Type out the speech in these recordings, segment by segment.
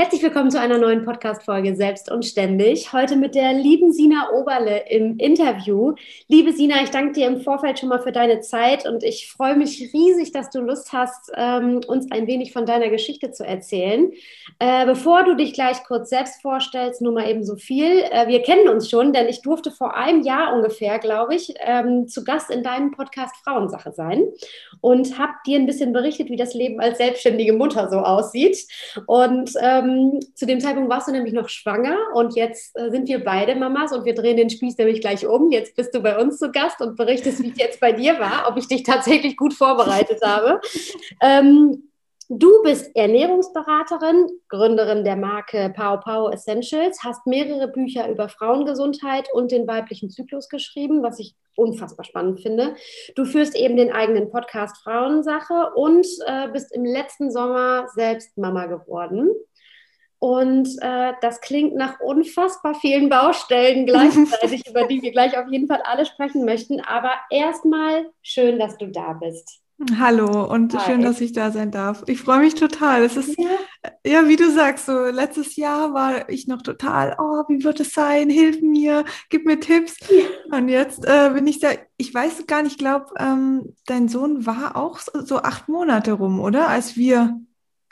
Herzlich willkommen zu einer neuen Podcast-Folge Selbst und Ständig. Heute mit der lieben Sina Oberle im Interview. Liebe Sina, ich danke dir im Vorfeld schon mal für deine Zeit und ich freue mich riesig, dass du Lust hast, ähm, uns ein wenig von deiner Geschichte zu erzählen. Äh, bevor du dich gleich kurz selbst vorstellst, nur mal eben so viel. Äh, wir kennen uns schon, denn ich durfte vor einem Jahr ungefähr, glaube ich, ähm, zu Gast in deinem Podcast Frauensache sein und habe dir ein bisschen berichtet, wie das Leben als selbstständige Mutter so aussieht. Und ähm, ähm, zu dem Zeitpunkt warst du nämlich noch schwanger und jetzt äh, sind wir beide Mamas und wir drehen den Spieß nämlich gleich um. Jetzt bist du bei uns zu Gast und berichtest, wie es jetzt bei dir war, ob ich dich tatsächlich gut vorbereitet habe. Ähm, Du bist Ernährungsberaterin, Gründerin der Marke Pau Pau Essentials, hast mehrere Bücher über Frauengesundheit und den weiblichen Zyklus geschrieben, was ich unfassbar spannend finde. Du führst eben den eigenen Podcast Frauensache und äh, bist im letzten Sommer selbst Mama geworden. Und äh, das klingt nach unfassbar vielen Baustellen gleichzeitig, über die wir gleich auf jeden Fall alle sprechen möchten. Aber erstmal schön, dass du da bist. Hallo und Hi. schön, dass ich da sein darf. Ich freue mich total. Es ist, ja. ja. wie du sagst, so letztes Jahr war ich noch total, oh, wie wird es sein? Hilf mir, gib mir Tipps. Ja. Und jetzt äh, bin ich da, ich weiß gar nicht, ich glaube, ähm, dein Sohn war auch so, so acht Monate rum, oder? Als wir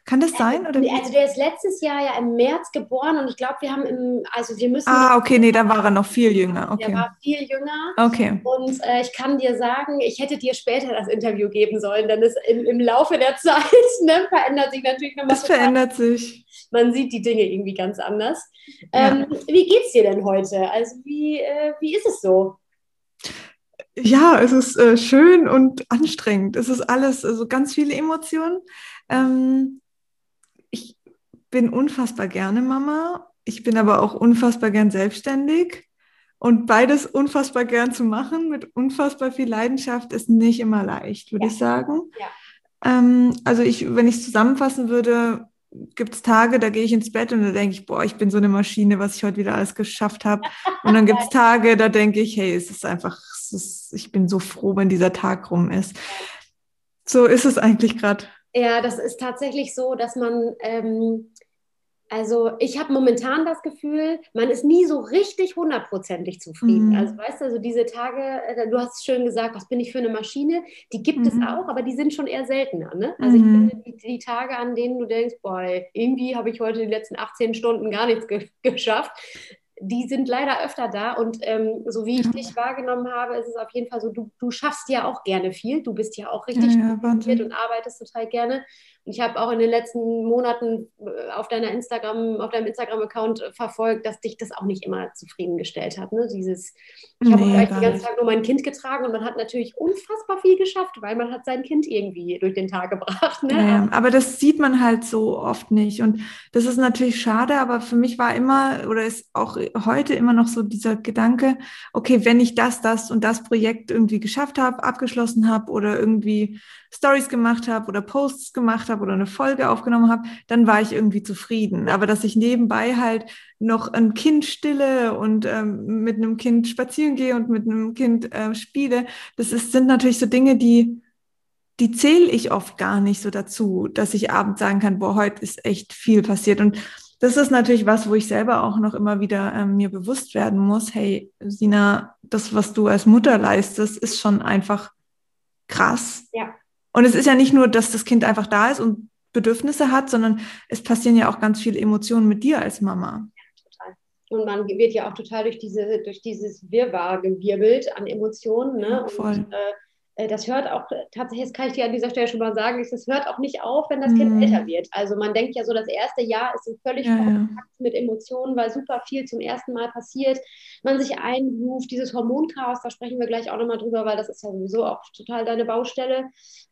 kann das sein? Oder also der ist letztes Jahr ja im März geboren und ich glaube, wir haben im, also wir müssen. Ah, okay, nee, da war er noch viel jünger. Okay. Der war viel jünger. Okay. Und äh, ich kann dir sagen, ich hätte dir später das Interview geben sollen, denn es im, im Laufe der Zeit ne, verändert sich natürlich nochmal. Es verändert sich. Man sieht die Dinge irgendwie ganz anders. Ähm, ja. Wie geht's dir denn heute? Also wie, äh, wie ist es so? Ja, es ist äh, schön und anstrengend. Es ist alles, also ganz viele Emotionen. Ähm, bin unfassbar gerne Mama. Ich bin aber auch unfassbar gern selbstständig. Und beides unfassbar gern zu machen mit unfassbar viel Leidenschaft ist nicht immer leicht, würde ja. ich sagen. Ja. Ähm, also ich, wenn ich es zusammenfassen würde, gibt es Tage, da gehe ich ins Bett und da denke ich, boah, ich bin so eine Maschine, was ich heute wieder alles geschafft habe. Und dann gibt es Tage, da denke ich, hey, es ist einfach, es ist, ich bin so froh, wenn dieser Tag rum ist. So ist es eigentlich gerade. Ja, das ist tatsächlich so, dass man ähm, also ich habe momentan das Gefühl, man ist nie so richtig hundertprozentig zufrieden. Mhm. Also weißt du, also diese Tage, äh, du hast schön gesagt, was bin ich für eine Maschine? Die gibt mhm. es auch, aber die sind schon eher seltener. Ne? Also mhm. ich finde die, die, Tage, an denen du denkst, boah, irgendwie habe ich heute die letzten 18 Stunden gar nichts ge geschafft, die sind leider öfter da. Und ähm, so wie ich dich wahrgenommen habe, ist es auf jeden Fall so, du, du schaffst ja auch gerne viel. Du bist ja auch richtig ja, ja, und arbeitest total gerne. Ich habe auch in den letzten Monaten äh, auf deiner Instagram, auf deinem Instagram-Account äh, verfolgt, dass dich das auch nicht immer zufriedengestellt hat. Ne? Dieses, ich habe nee, gleich den ganzen Tag nur mein Kind getragen und man hat natürlich unfassbar viel geschafft, weil man hat sein Kind irgendwie durch den Tag gebracht. Ne? Ja, aber das sieht man halt so oft nicht. Und das ist natürlich schade, aber für mich war immer oder ist auch heute immer noch so dieser Gedanke, okay, wenn ich das, das und das Projekt irgendwie geschafft habe, abgeschlossen habe oder irgendwie Stories gemacht habe oder Posts gemacht habe oder eine Folge aufgenommen habe, dann war ich irgendwie zufrieden. Aber dass ich nebenbei halt noch ein Kind stille und ähm, mit einem Kind spazieren gehe und mit einem Kind äh, spiele, das ist, sind natürlich so Dinge, die die zähle ich oft gar nicht so dazu, dass ich abends sagen kann, boah, heute ist echt viel passiert. Und das ist natürlich was, wo ich selber auch noch immer wieder ähm, mir bewusst werden muss. Hey, Sina, das, was du als Mutter leistest, ist schon einfach krass. Ja. Und es ist ja nicht nur, dass das Kind einfach da ist und Bedürfnisse hat, sondern es passieren ja auch ganz viele Emotionen mit dir als Mama. Ja, total. Und man wird ja auch total durch, diese, durch dieses Wirrwarr gewirbelt an Emotionen. Ne? Voll. Und, äh, das hört auch, tatsächlich, das kann ich dir an dieser Stelle schon mal sagen, das hört auch nicht auf, wenn das Kind mhm. älter wird. Also man denkt ja so, das erste Jahr ist völlig ja, Kontakt mit Emotionen, weil super viel zum ersten Mal passiert. Man sich einruft, dieses Hormonchaos, da sprechen wir gleich auch nochmal drüber, weil das ist ja sowieso auch total deine Baustelle.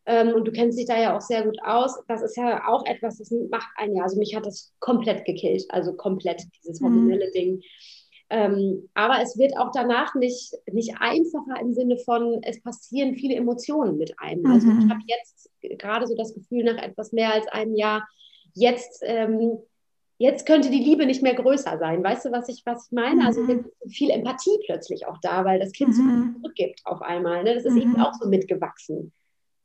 Ähm, und du kennst dich da ja auch sehr gut aus. Das ist ja auch etwas, das macht ein Jahr. Also mich hat das komplett gekillt, also komplett dieses mhm. hormonelle mhm. Ding. Ähm, aber es wird auch danach nicht, nicht einfacher im Sinne von, es passieren viele Emotionen mit einem. Mhm. Also ich habe jetzt gerade so das Gefühl, nach etwas mehr als einem Jahr, jetzt, ähm, jetzt könnte die Liebe nicht mehr größer sein. Weißt du, was ich, was ich meine? Also mhm. Also viel Empathie plötzlich auch da, weil das Kind so viel mhm. zurückgibt auf einmal. Ne? Das ist eben mhm. auch so mitgewachsen.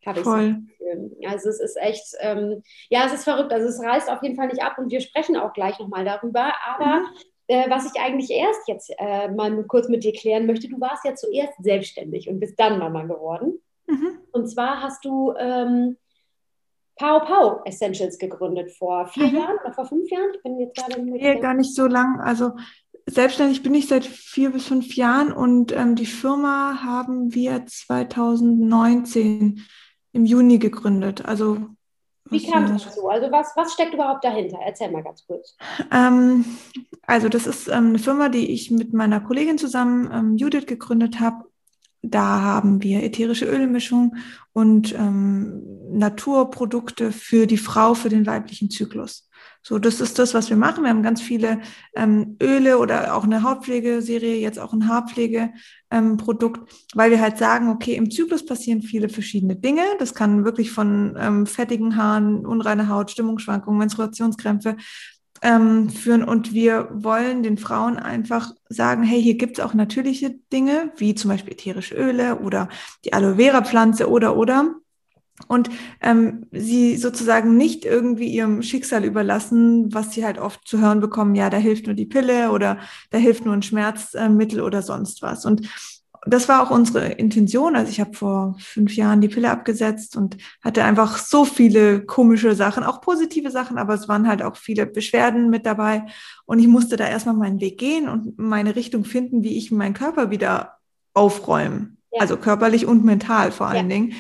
Voll. So also es ist echt, ähm, ja, es ist verrückt. Also es reißt auf jeden Fall nicht ab und wir sprechen auch gleich nochmal darüber. Aber äh, was ich eigentlich erst jetzt äh, mal kurz mit dir klären möchte. Du warst ja zuerst selbstständig und bist dann Mama geworden. Mhm. Und zwar hast du ähm, Pau Pau Essentials gegründet vor vier mhm. Jahren oder vor fünf Jahren? Ich bin jetzt gerade nee, gar nicht so lang. Also selbstständig bin ich seit vier bis fünf Jahren und ähm, die Firma haben wir 2019 im Juni gegründet. Also wie kam das dazu? Also was, was steckt überhaupt dahinter? Erzähl mal ganz kurz. Ähm, also das ist ähm, eine Firma, die ich mit meiner Kollegin zusammen, ähm, Judith, gegründet habe. Da haben wir ätherische Ölmischung und ähm, Naturprodukte für die Frau, für den weiblichen Zyklus. So, das ist das, was wir machen. Wir haben ganz viele ähm, Öle oder auch eine Hautpflegeserie, jetzt auch ein Haarpflegeprodukt, ähm, weil wir halt sagen, okay, im Zyklus passieren viele verschiedene Dinge. Das kann wirklich von ähm, fettigen Haaren, unreine Haut, Stimmungsschwankungen, Menstruationskrämpfe ähm, führen. Und wir wollen den Frauen einfach sagen, hey, hier gibt's auch natürliche Dinge, wie zum Beispiel ätherische Öle oder die Aloe Vera Pflanze oder oder und ähm, sie sozusagen nicht irgendwie ihrem Schicksal überlassen, was sie halt oft zu hören bekommen, ja, da hilft nur die Pille oder da hilft nur ein Schmerzmittel oder sonst was. Und das war auch unsere Intention. Also ich habe vor fünf Jahren die Pille abgesetzt und hatte einfach so viele komische Sachen, auch positive Sachen, aber es waren halt auch viele Beschwerden mit dabei. Und ich musste da erstmal meinen Weg gehen und meine Richtung finden, wie ich meinen Körper wieder aufräume. Ja. Also körperlich und mental vor allen ja. Dingen.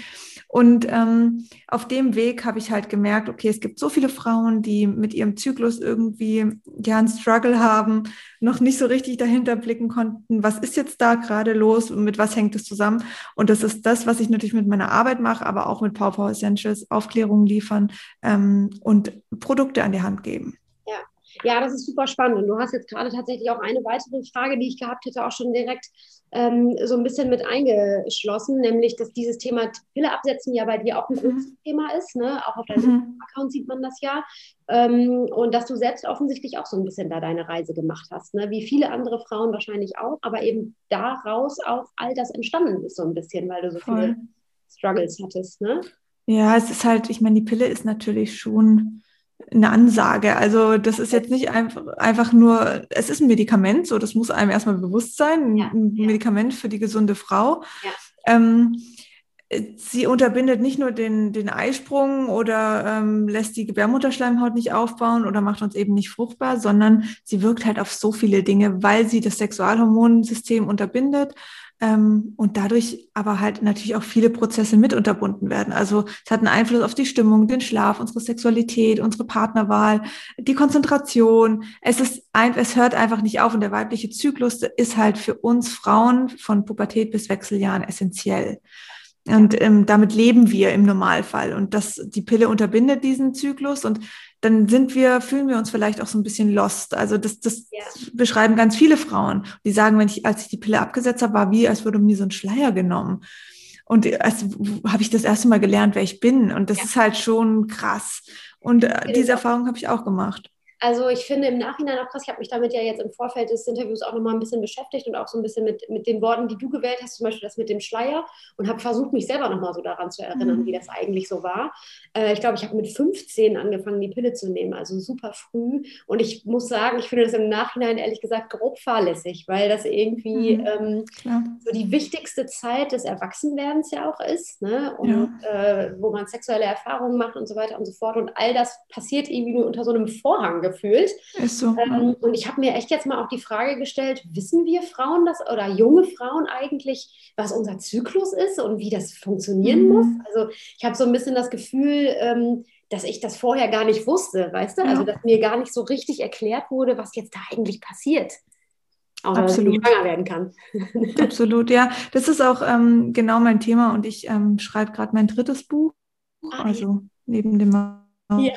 Und ähm, auf dem Weg habe ich halt gemerkt, okay, es gibt so viele Frauen, die mit ihrem Zyklus irgendwie ja einen Struggle haben, noch nicht so richtig dahinter blicken konnten, was ist jetzt da gerade los und mit was hängt es zusammen. Und das ist das, was ich natürlich mit meiner Arbeit mache, aber auch mit Power Essentials, Aufklärung liefern ähm, und Produkte an die Hand geben. Ja, das ist super spannend. Und du hast jetzt gerade tatsächlich auch eine weitere Frage, die ich gehabt hätte, auch schon direkt ähm, so ein bisschen mit eingeschlossen, nämlich, dass dieses Thema Pille absetzen ja bei dir auch ein mhm. großes Thema ist. Ne? Auch auf deinem mhm. Account sieht man das ja. Ähm, und dass du selbst offensichtlich auch so ein bisschen da deine Reise gemacht hast. Ne? Wie viele andere Frauen wahrscheinlich auch, aber eben daraus auch all das entstanden ist so ein bisschen, weil du so Voll. viele Struggles hattest. Ne? Ja, es ist halt, ich meine, die Pille ist natürlich schon eine Ansage. Also das ist jetzt nicht einfach, einfach nur, es ist ein Medikament, so das muss einem erstmal bewusst sein, ja, ein ja. Medikament für die gesunde Frau. Ja. Ähm, sie unterbindet nicht nur den, den Eisprung oder ähm, lässt die Gebärmutterschleimhaut nicht aufbauen oder macht uns eben nicht fruchtbar, sondern sie wirkt halt auf so viele Dinge, weil sie das Sexualhormonsystem unterbindet und dadurch aber halt natürlich auch viele Prozesse mit unterbunden werden. Also es hat einen Einfluss auf die Stimmung, den Schlaf, unsere Sexualität, unsere Partnerwahl, die Konzentration. Es ist ein, es hört einfach nicht auf und der weibliche Zyklus ist halt für uns Frauen von Pubertät bis Wechseljahren essentiell. Und ähm, damit leben wir im Normalfall. Und das, die Pille unterbindet diesen Zyklus und dann sind wir, fühlen wir uns vielleicht auch so ein bisschen lost. Also das, das ja. beschreiben ganz viele Frauen. Die sagen, wenn ich, als ich die Pille abgesetzt habe, war wie, als würde mir so ein Schleier genommen. Und als habe ich das erste Mal gelernt, wer ich bin. Und das ja. ist halt schon krass. Und äh, diese Erfahrung habe ich auch gemacht. Also ich finde im Nachhinein auch krass, ich habe mich damit ja jetzt im Vorfeld des Interviews auch nochmal ein bisschen beschäftigt und auch so ein bisschen mit, mit den Worten, die du gewählt hast, zum Beispiel das mit dem Schleier und habe versucht, mich selber nochmal so daran zu erinnern, mhm. wie das eigentlich so war. Äh, ich glaube, ich habe mit 15 angefangen, die Pille zu nehmen, also super früh. Und ich muss sagen, ich finde das im Nachhinein ehrlich gesagt grob fahrlässig, weil das irgendwie mhm. ähm, so die wichtigste Zeit des Erwachsenwerdens ja auch ist. Ne? Und ja. äh, wo man sexuelle Erfahrungen macht und so weiter und so fort. Und all das passiert irgendwie nur unter so einem Vorhang gefühlt. Ist so. Ähm, und ich habe mir echt jetzt mal auch die Frage gestellt, wissen wir Frauen das oder junge Frauen eigentlich, was unser Zyklus ist und wie das funktionieren mhm. muss? Also ich habe so ein bisschen das Gefühl, ähm, dass ich das vorher gar nicht wusste, weißt du? Also, ja. Also dass mir gar nicht so richtig erklärt wurde, was jetzt da eigentlich passiert. Auch Absolut. schwanger werden kann. Absolut, ja. Das ist auch ähm, genau mein Thema und ich ähm, schreibe gerade mein drittes Buch. Ah, also ja. neben dem ja.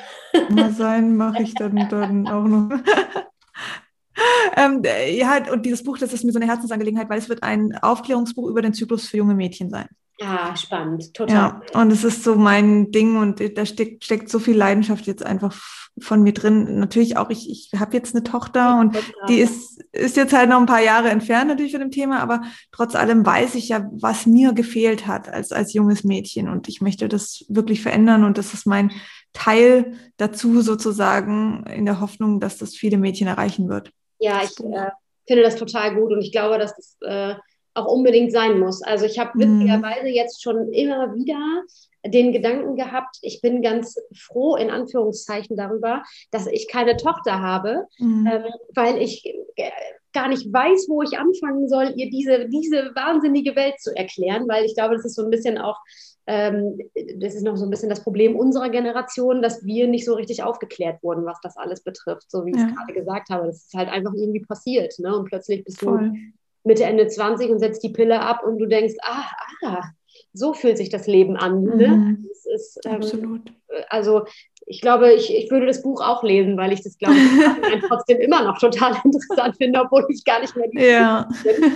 Mama sein mache ich dann, dann auch noch. ähm, ja, und dieses Buch, das ist mir so eine Herzensangelegenheit, weil es wird ein Aufklärungsbuch über den Zyklus für junge Mädchen sein. Ja, spannend, total. Ja, und es ist so mein Ding und da steckt, steckt so viel Leidenschaft jetzt einfach von mir drin. Natürlich auch, ich, ich habe jetzt eine Tochter und die ist, ist jetzt halt noch ein paar Jahre entfernt natürlich von dem Thema, aber trotz allem weiß ich ja, was mir gefehlt hat als, als junges Mädchen und ich möchte das wirklich verändern und das ist mein Teil dazu sozusagen in der Hoffnung, dass das viele Mädchen erreichen wird. Ja, ich äh, finde das total gut und ich glaube, dass das äh, auch unbedingt sein muss. Also ich habe mhm. witzigerweise jetzt schon immer wieder den Gedanken gehabt, ich bin ganz froh in Anführungszeichen darüber, dass ich keine Tochter habe, mhm. ähm, weil ich äh, gar nicht weiß, wo ich anfangen soll, ihr diese, diese wahnsinnige Welt zu erklären, weil ich glaube, das ist so ein bisschen auch, das ist noch so ein bisschen das Problem unserer Generation, dass wir nicht so richtig aufgeklärt wurden, was das alles betrifft, so wie ja. ich es gerade gesagt habe. Das ist halt einfach irgendwie passiert. Ne? Und plötzlich bist Voll. du Mitte, Ende 20 und setzt die Pille ab und du denkst, ah, ah, so fühlt sich das Leben an. Ne? Mhm. Ist, ähm, Absolut. Also ich glaube, ich, ich würde das Buch auch lesen, weil ich das, glaube ich, trotzdem immer noch total interessant finde, obwohl ich gar nicht mehr die ja. bin.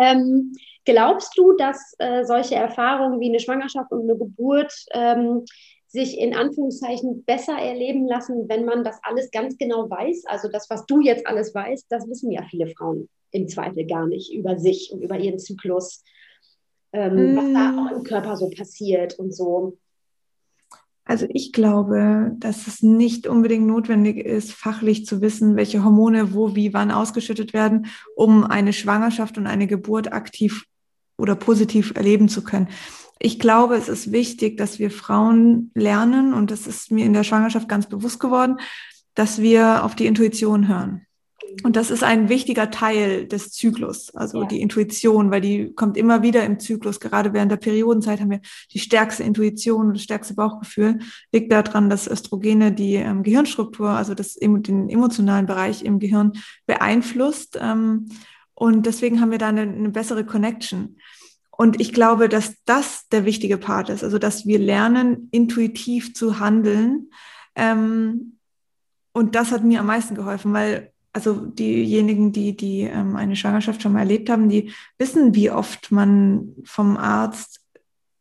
ähm, glaubst du, dass äh, solche Erfahrungen wie eine Schwangerschaft und eine Geburt ähm, sich in Anführungszeichen besser erleben lassen, wenn man das alles ganz genau weiß? Also das, was du jetzt alles weißt, das wissen ja viele Frauen im Zweifel gar nicht über sich und über ihren Zyklus, ähm, mm. was da auch im Körper so passiert und so. Also ich glaube, dass es nicht unbedingt notwendig ist, fachlich zu wissen, welche Hormone wo, wie, wann ausgeschüttet werden, um eine Schwangerschaft und eine Geburt aktiv oder positiv erleben zu können. Ich glaube, es ist wichtig, dass wir Frauen lernen, und das ist mir in der Schwangerschaft ganz bewusst geworden, dass wir auf die Intuition hören. Und das ist ein wichtiger Teil des Zyklus, also ja. die Intuition, weil die kommt immer wieder im Zyklus. Gerade während der Periodenzeit haben wir die stärkste Intuition und das stärkste Bauchgefühl. Liegt daran, dass Östrogene die ähm, Gehirnstruktur, also das, den emotionalen Bereich im Gehirn beeinflusst. Ähm, und deswegen haben wir da eine, eine bessere Connection. Und ich glaube, dass das der wichtige Part ist, also dass wir lernen, intuitiv zu handeln. Ähm, und das hat mir am meisten geholfen, weil also diejenigen, die, die ähm, eine Schwangerschaft schon mal erlebt haben, die wissen, wie oft man vom Arzt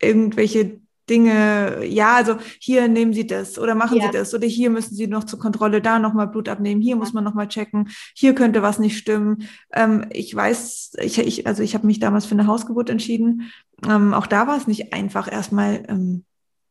irgendwelche Dinge, ja, also hier nehmen Sie das oder machen ja. Sie das oder hier müssen Sie noch zur Kontrolle da nochmal Blut abnehmen, hier muss man nochmal checken, hier könnte was nicht stimmen. Ähm, ich weiß, ich, ich, also ich habe mich damals für eine Hausgeburt entschieden. Ähm, auch da war es nicht einfach, erstmal ähm,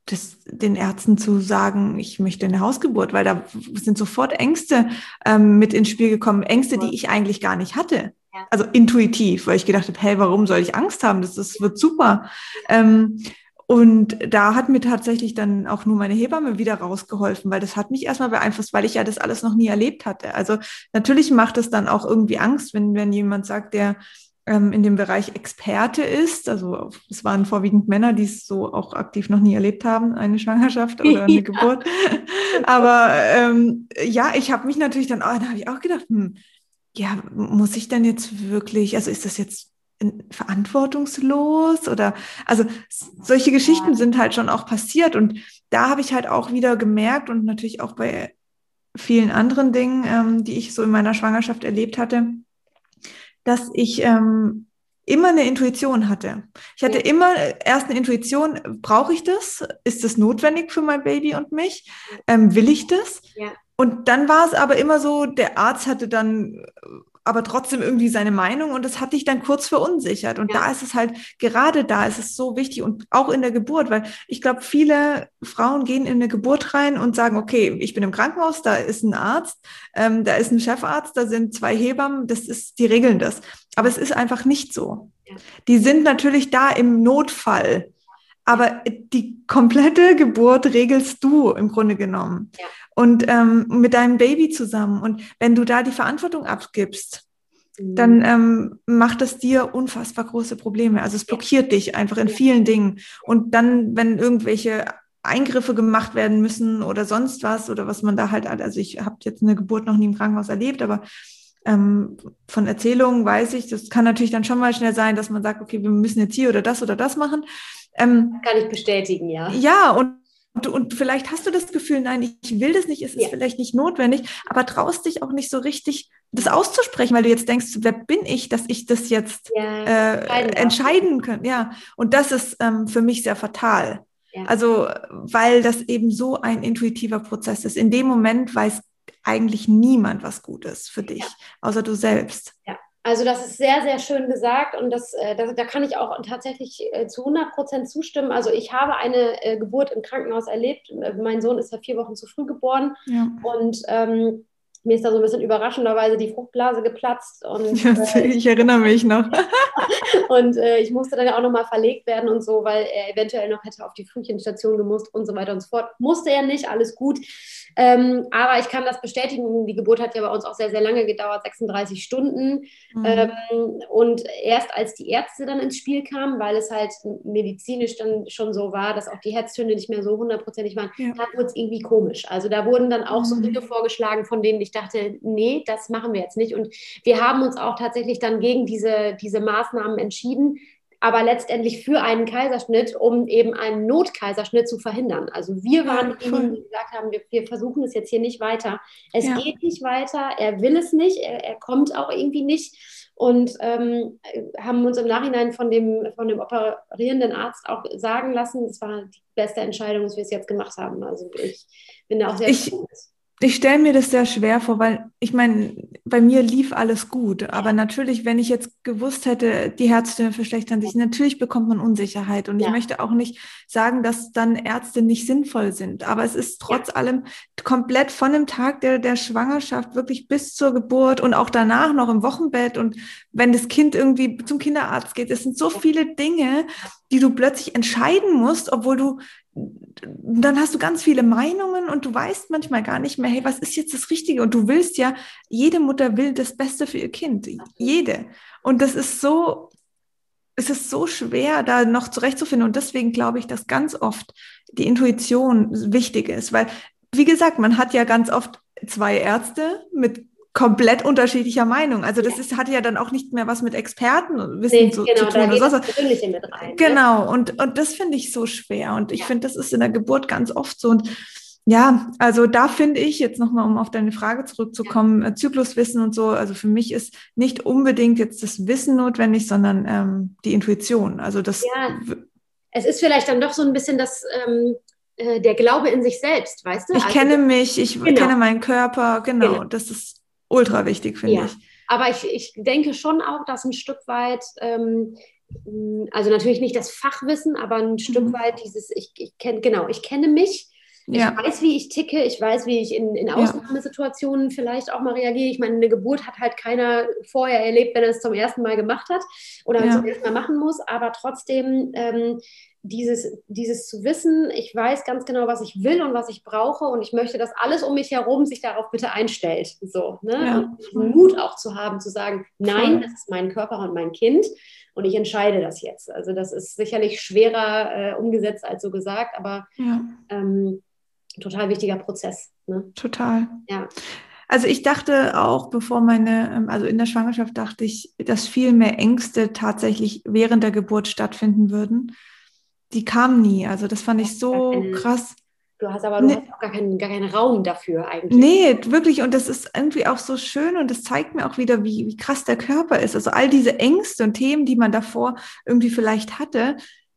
das, den Ärzten zu sagen, ich möchte eine Hausgeburt, weil da sind sofort Ängste ähm, mit ins Spiel gekommen, Ängste, die ich eigentlich gar nicht hatte. Ja. Also intuitiv, weil ich gedacht habe, hey, warum soll ich Angst haben? Das, das wird super. Ähm, und da hat mir tatsächlich dann auch nur meine Hebamme wieder rausgeholfen, weil das hat mich erstmal beeinflusst, weil ich ja das alles noch nie erlebt hatte. Also natürlich macht es dann auch irgendwie Angst, wenn, wenn jemand sagt, der ähm, in dem Bereich Experte ist. Also es waren vorwiegend Männer, die es so auch aktiv noch nie erlebt haben, eine Schwangerschaft oder eine ja. Geburt. Aber ähm, ja, ich habe mich natürlich dann, oh, da habe ich auch gedacht, hm, ja, muss ich denn jetzt wirklich, also ist das jetzt verantwortungslos oder also solche Geschichten sind halt schon auch passiert und da habe ich halt auch wieder gemerkt und natürlich auch bei vielen anderen Dingen, ähm, die ich so in meiner Schwangerschaft erlebt hatte, dass ich ähm, immer eine Intuition hatte. Ich hatte immer erst eine Intuition, brauche ich das? Ist das notwendig für mein Baby und mich? Ähm, will ich das? Ja. und dann war es aber immer so, der Arzt hatte dann aber trotzdem irgendwie seine Meinung und das hat dich dann kurz verunsichert. Und ja. da ist es halt, gerade da ist es so wichtig und auch in der Geburt, weil ich glaube, viele Frauen gehen in eine Geburt rein und sagen, okay, ich bin im Krankenhaus, da ist ein Arzt, ähm, da ist ein Chefarzt, da sind zwei Hebammen, das ist, die regeln das. Aber es ist einfach nicht so. Ja. Die sind natürlich da im Notfall. Aber die komplette Geburt regelst du im Grunde genommen. Ja und ähm, mit deinem Baby zusammen. Und wenn du da die Verantwortung abgibst, mhm. dann ähm, macht das dir unfassbar große Probleme. Also es blockiert dich einfach in vielen Dingen. Und dann, wenn irgendwelche Eingriffe gemacht werden müssen oder sonst was oder was man da halt, also ich habe jetzt eine Geburt noch nie im Krankenhaus erlebt, aber ähm, von Erzählungen weiß ich, das kann natürlich dann schon mal schnell sein, dass man sagt, okay, wir müssen jetzt hier oder das oder das machen. Ähm, kann ich bestätigen, ja. Ja, und und, und vielleicht hast du das Gefühl, nein, ich will das nicht, es ist ja. vielleicht nicht notwendig, aber traust dich auch nicht so richtig, das auszusprechen, weil du jetzt denkst, wer bin ich, dass ich das jetzt ja, äh, entscheiden kann. Ja, und das ist ähm, für mich sehr fatal. Ja. Also, weil das eben so ein intuitiver Prozess ist. In dem Moment weiß eigentlich niemand, was gut ist für dich, außer du selbst. Ja. Also das ist sehr, sehr schön gesagt und das, äh, das da kann ich auch tatsächlich äh, zu 100 Prozent zustimmen. Also ich habe eine äh, Geburt im Krankenhaus erlebt. Mein Sohn ist ja vier Wochen zu früh geboren ja. und ähm, mir ist da so ein bisschen überraschenderweise die Fruchtblase geplatzt. Und, ja, äh, ich erinnere mich noch. und äh, ich musste dann ja auch nochmal verlegt werden und so, weil er eventuell noch hätte auf die Frühchenstation gemusst und so weiter und so fort. Musste er nicht, alles gut. Ähm, aber ich kann das bestätigen, die Geburt hat ja bei uns auch sehr, sehr lange gedauert, 36 Stunden. Mhm. Ähm, und erst als die Ärzte dann ins Spiel kamen, weil es halt medizinisch dann schon so war, dass auch die Herztöne nicht mehr so hundertprozentig waren, ja. da wurde es irgendwie komisch. Also da wurden dann auch mhm. so Dinge vorgeschlagen, von denen ich dachte, nee, das machen wir jetzt nicht. Und wir haben uns auch tatsächlich dann gegen diese, diese Maßnahmen entschieden, aber letztendlich für einen Kaiserschnitt, um eben einen Notkaiserschnitt zu verhindern. Also wir waren diejenigen, die gesagt haben, wir, wir, versuchen es jetzt hier nicht weiter. Es ja. geht nicht weiter, er will es nicht, er, er kommt auch irgendwie nicht. Und ähm, haben uns im Nachhinein von dem, von dem operierenden Arzt auch sagen lassen, es war die beste Entscheidung, dass wir es jetzt gemacht haben. Also ich bin da auch sehr ich, ich stelle mir das sehr schwer vor, weil ich meine, bei mir lief alles gut. Aber natürlich, wenn ich jetzt gewusst hätte, die Herztöne verschlechtern sich, natürlich bekommt man Unsicherheit. Und ja. ich möchte auch nicht sagen, dass dann Ärzte nicht sinnvoll sind. Aber es ist trotz ja. allem komplett von dem Tag der, der Schwangerschaft wirklich bis zur Geburt und auch danach noch im Wochenbett. Und wenn das Kind irgendwie zum Kinderarzt geht, es sind so viele Dinge, die du plötzlich entscheiden musst, obwohl du dann hast du ganz viele Meinungen und du weißt manchmal gar nicht mehr, hey, was ist jetzt das Richtige? Und du willst ja, jede Mutter will das Beste für ihr Kind. Jede. Und das ist so, es ist so schwer, da noch zurechtzufinden. Und deswegen glaube ich, dass ganz oft die Intuition wichtig ist, weil, wie gesagt, man hat ja ganz oft zwei Ärzte mit komplett unterschiedlicher Meinung. Also das ist, hat ja dann auch nicht mehr was mit Expertenwissen nee, zu, genau, zu tun. Da geht das Persönliche mit rein. Genau, ne? und, und das finde ich so schwer. Und ich ja. finde, das ist in der Geburt ganz oft so. Und ja, also da finde ich jetzt nochmal, um auf deine Frage zurückzukommen, ja. Äh, Zykluswissen und so, also für mich ist nicht unbedingt jetzt das Wissen notwendig, sondern ähm, die Intuition. Also das. Ja, es ist vielleicht dann doch so ein bisschen das, ähm, äh, der Glaube in sich selbst, weißt du? Ich also, kenne mich, ich genau. kenne meinen Körper, genau, genau. Das ist ultra wichtig, finde ja. ich. Aber ich, ich denke schon auch, dass ein Stück weit, ähm, also natürlich nicht das Fachwissen, aber ein Stück mhm. weit dieses, ich, ich kenne, genau, ich kenne mich. Ich ja. weiß, wie ich ticke, ich weiß, wie ich in, in Ausnahmesituationen ja. vielleicht auch mal reagiere. Ich meine, eine Geburt hat halt keiner vorher erlebt, wenn er es zum ersten Mal gemacht hat oder ja. zum ersten Mal machen muss. Aber trotzdem ähm, dieses, dieses zu wissen, ich weiß ganz genau, was ich will und was ich brauche und ich möchte, dass alles um mich herum sich darauf bitte einstellt. So, ne? Ja. Und Mut auch zu haben, zu sagen, nein, das ist mein Körper und mein Kind und ich entscheide das jetzt. Also das ist sicherlich schwerer äh, umgesetzt als so gesagt, aber ja. ähm, total wichtiger Prozess. Ne? Total. Ja. Also ich dachte auch, bevor meine, ähm, also in der Schwangerschaft dachte ich, dass viel mehr Ängste tatsächlich während der Geburt stattfinden würden die kam nie. Also das fand ich so keine, krass. Du hast aber du nee. hast auch gar keinen, gar keinen Raum dafür eigentlich. Nee, wirklich. Und das ist irgendwie auch so schön und das zeigt mir auch wieder, wie, wie krass der Körper ist. Also all diese Ängste und Themen, die man davor irgendwie vielleicht hatte,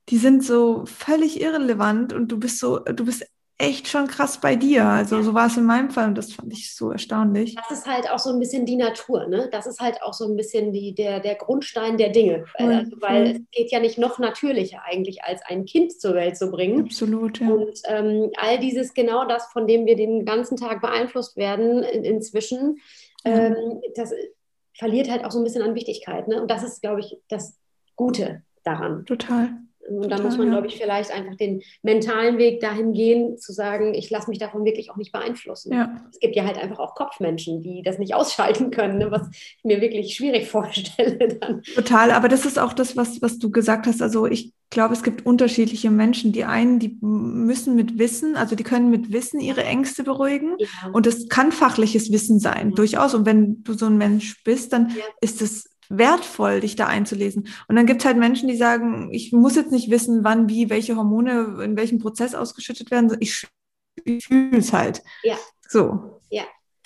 die sind so völlig irrelevant und du bist so, du bist echt schon krass bei dir. Also so war es in meinem Fall und das fand ich so erstaunlich. Das ist halt auch so ein bisschen die Natur, ne? Das ist halt auch so ein bisschen die, der, der Grundstein der Dinge. Cool, also, weil es geht ja nicht noch natürlicher eigentlich, als ein Kind zur Welt zu bringen. Absolut, ja. Und ähm, all dieses, genau das, von dem wir den ganzen Tag beeinflusst werden in, inzwischen, ja. ähm, das verliert halt auch so ein bisschen an Wichtigkeit. Ne? Und das ist, glaube ich, das Gute daran. Total. Und da muss man, glaube ich, vielleicht einfach den mentalen Weg dahin gehen, zu sagen, ich lasse mich davon wirklich auch nicht beeinflussen. Ja. Es gibt ja halt einfach auch Kopfmenschen, die das nicht ausschalten können, ne, was ich mir wirklich schwierig vorstelle. Dann. Total, aber das ist auch das, was, was du gesagt hast. Also ich glaube, es gibt unterschiedliche Menschen. Die einen, die müssen mit Wissen, also die können mit Wissen ihre Ängste beruhigen. Ja. Und es kann fachliches Wissen sein, ja. durchaus. Und wenn du so ein Mensch bist, dann ist es wertvoll, dich da einzulesen. Und dann gibt es halt Menschen, die sagen, ich muss jetzt nicht wissen, wann, wie, welche Hormone in welchem Prozess ausgeschüttet werden. Ich, ich fühle es halt. Ja. So. Ja.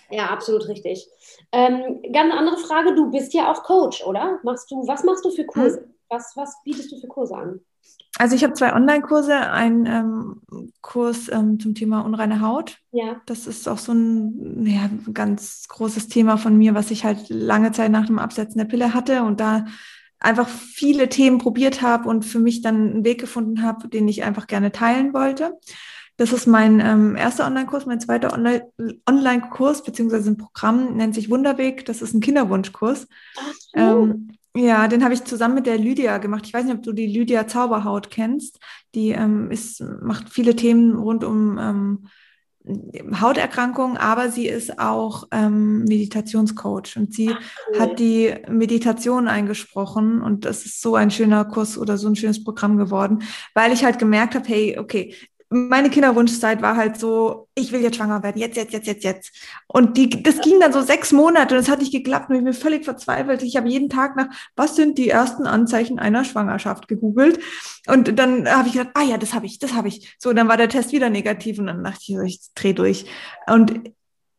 Ja, absolut richtig. Ähm, ganz andere Frage, du bist ja auch Coach, oder? Machst du, was machst du für Kurse? Hm. Was, was bietest du für Kurse an? Also ich habe zwei Online-Kurse, einen ähm, Kurs ähm, zum Thema unreine Haut. Ja. Das ist auch so ein ja, ganz großes Thema von mir, was ich halt lange Zeit nach dem Absetzen der Pille hatte und da einfach viele Themen probiert habe und für mich dann einen Weg gefunden habe, den ich einfach gerne teilen wollte. Das ist mein ähm, erster Online-Kurs, mein zweiter Online-Kurs, beziehungsweise ein Programm, nennt sich Wunderweg. Das ist ein Kinderwunschkurs. Ach, ähm, ja, den habe ich zusammen mit der Lydia gemacht. Ich weiß nicht, ob du die Lydia Zauberhaut kennst. Die ähm, ist, macht viele Themen rund um ähm, Hauterkrankungen, aber sie ist auch ähm, Meditationscoach und sie cool. hat die Meditation eingesprochen und das ist so ein schöner Kurs oder so ein schönes Programm geworden, weil ich halt gemerkt habe, hey, okay, meine Kinderwunschzeit war halt so, ich will jetzt schwanger werden, jetzt, jetzt, jetzt, jetzt, jetzt. Und die, das ging dann so sechs Monate und es hat nicht geklappt und ich bin völlig verzweifelt. Ich habe jeden Tag nach, was sind die ersten Anzeichen einer Schwangerschaft gegoogelt. Und dann habe ich gedacht, ah ja, das habe ich, das habe ich. So, dann war der Test wieder negativ und dann dachte ich, ich drehe durch. Und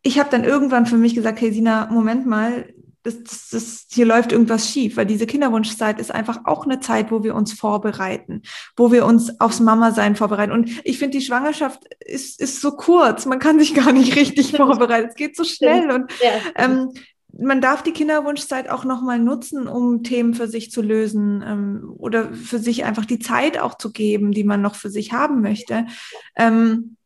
ich habe dann irgendwann für mich gesagt, hey Sina, Moment mal, das, das, das, hier läuft irgendwas schief, weil diese Kinderwunschzeit ist einfach auch eine Zeit, wo wir uns vorbereiten, wo wir uns aufs Mama-Sein vorbereiten. Und ich finde, die Schwangerschaft ist, ist so kurz, man kann sich gar nicht richtig vorbereiten. Es geht so schnell und ähm, man darf die Kinderwunschzeit auch nochmal nutzen, um Themen für sich zu lösen ähm, oder für sich einfach die Zeit auch zu geben, die man noch für sich haben möchte. Ähm,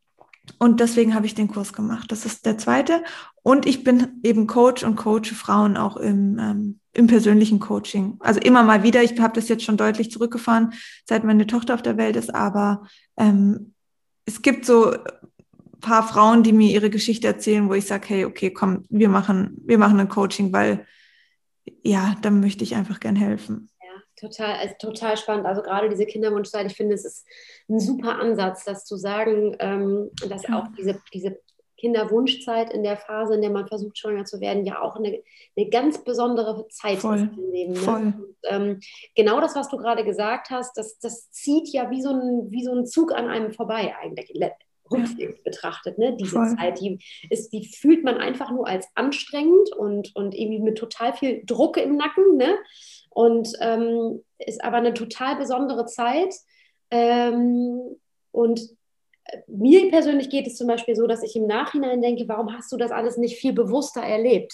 und deswegen habe ich den Kurs gemacht. Das ist der zweite. Und ich bin eben Coach und coache Frauen auch im, ähm, im persönlichen Coaching. Also immer mal wieder. Ich habe das jetzt schon deutlich zurückgefahren, seit meine Tochter auf der Welt ist. Aber ähm, es gibt so paar Frauen, die mir ihre Geschichte erzählen, wo ich sage, hey, okay, komm, wir machen, wir machen ein Coaching, weil ja, da möchte ich einfach gern helfen total, also total spannend. Also gerade diese Kinderwunschzeit, ich finde, es ist ein super Ansatz, das zu sagen, ähm, dass auch diese, diese Kinderwunschzeit in der Phase, in der man versucht, schwanger zu werden, ja auch eine, eine ganz besondere Zeit Voll. ist im Leben. Ne? Voll. Und, ähm, genau das, was du gerade gesagt hast, das, das zieht ja wie so, ein, wie so ein Zug an einem vorbei eigentlich ja. betrachtet, ne? diese Voll. Zeit, die, ist, die fühlt man einfach nur als anstrengend und, und irgendwie mit total viel Druck im Nacken. Ne? Und ähm, ist aber eine total besondere Zeit. Ähm, und äh, mir persönlich geht es zum Beispiel so, dass ich im Nachhinein denke, warum hast du das alles nicht viel bewusster erlebt?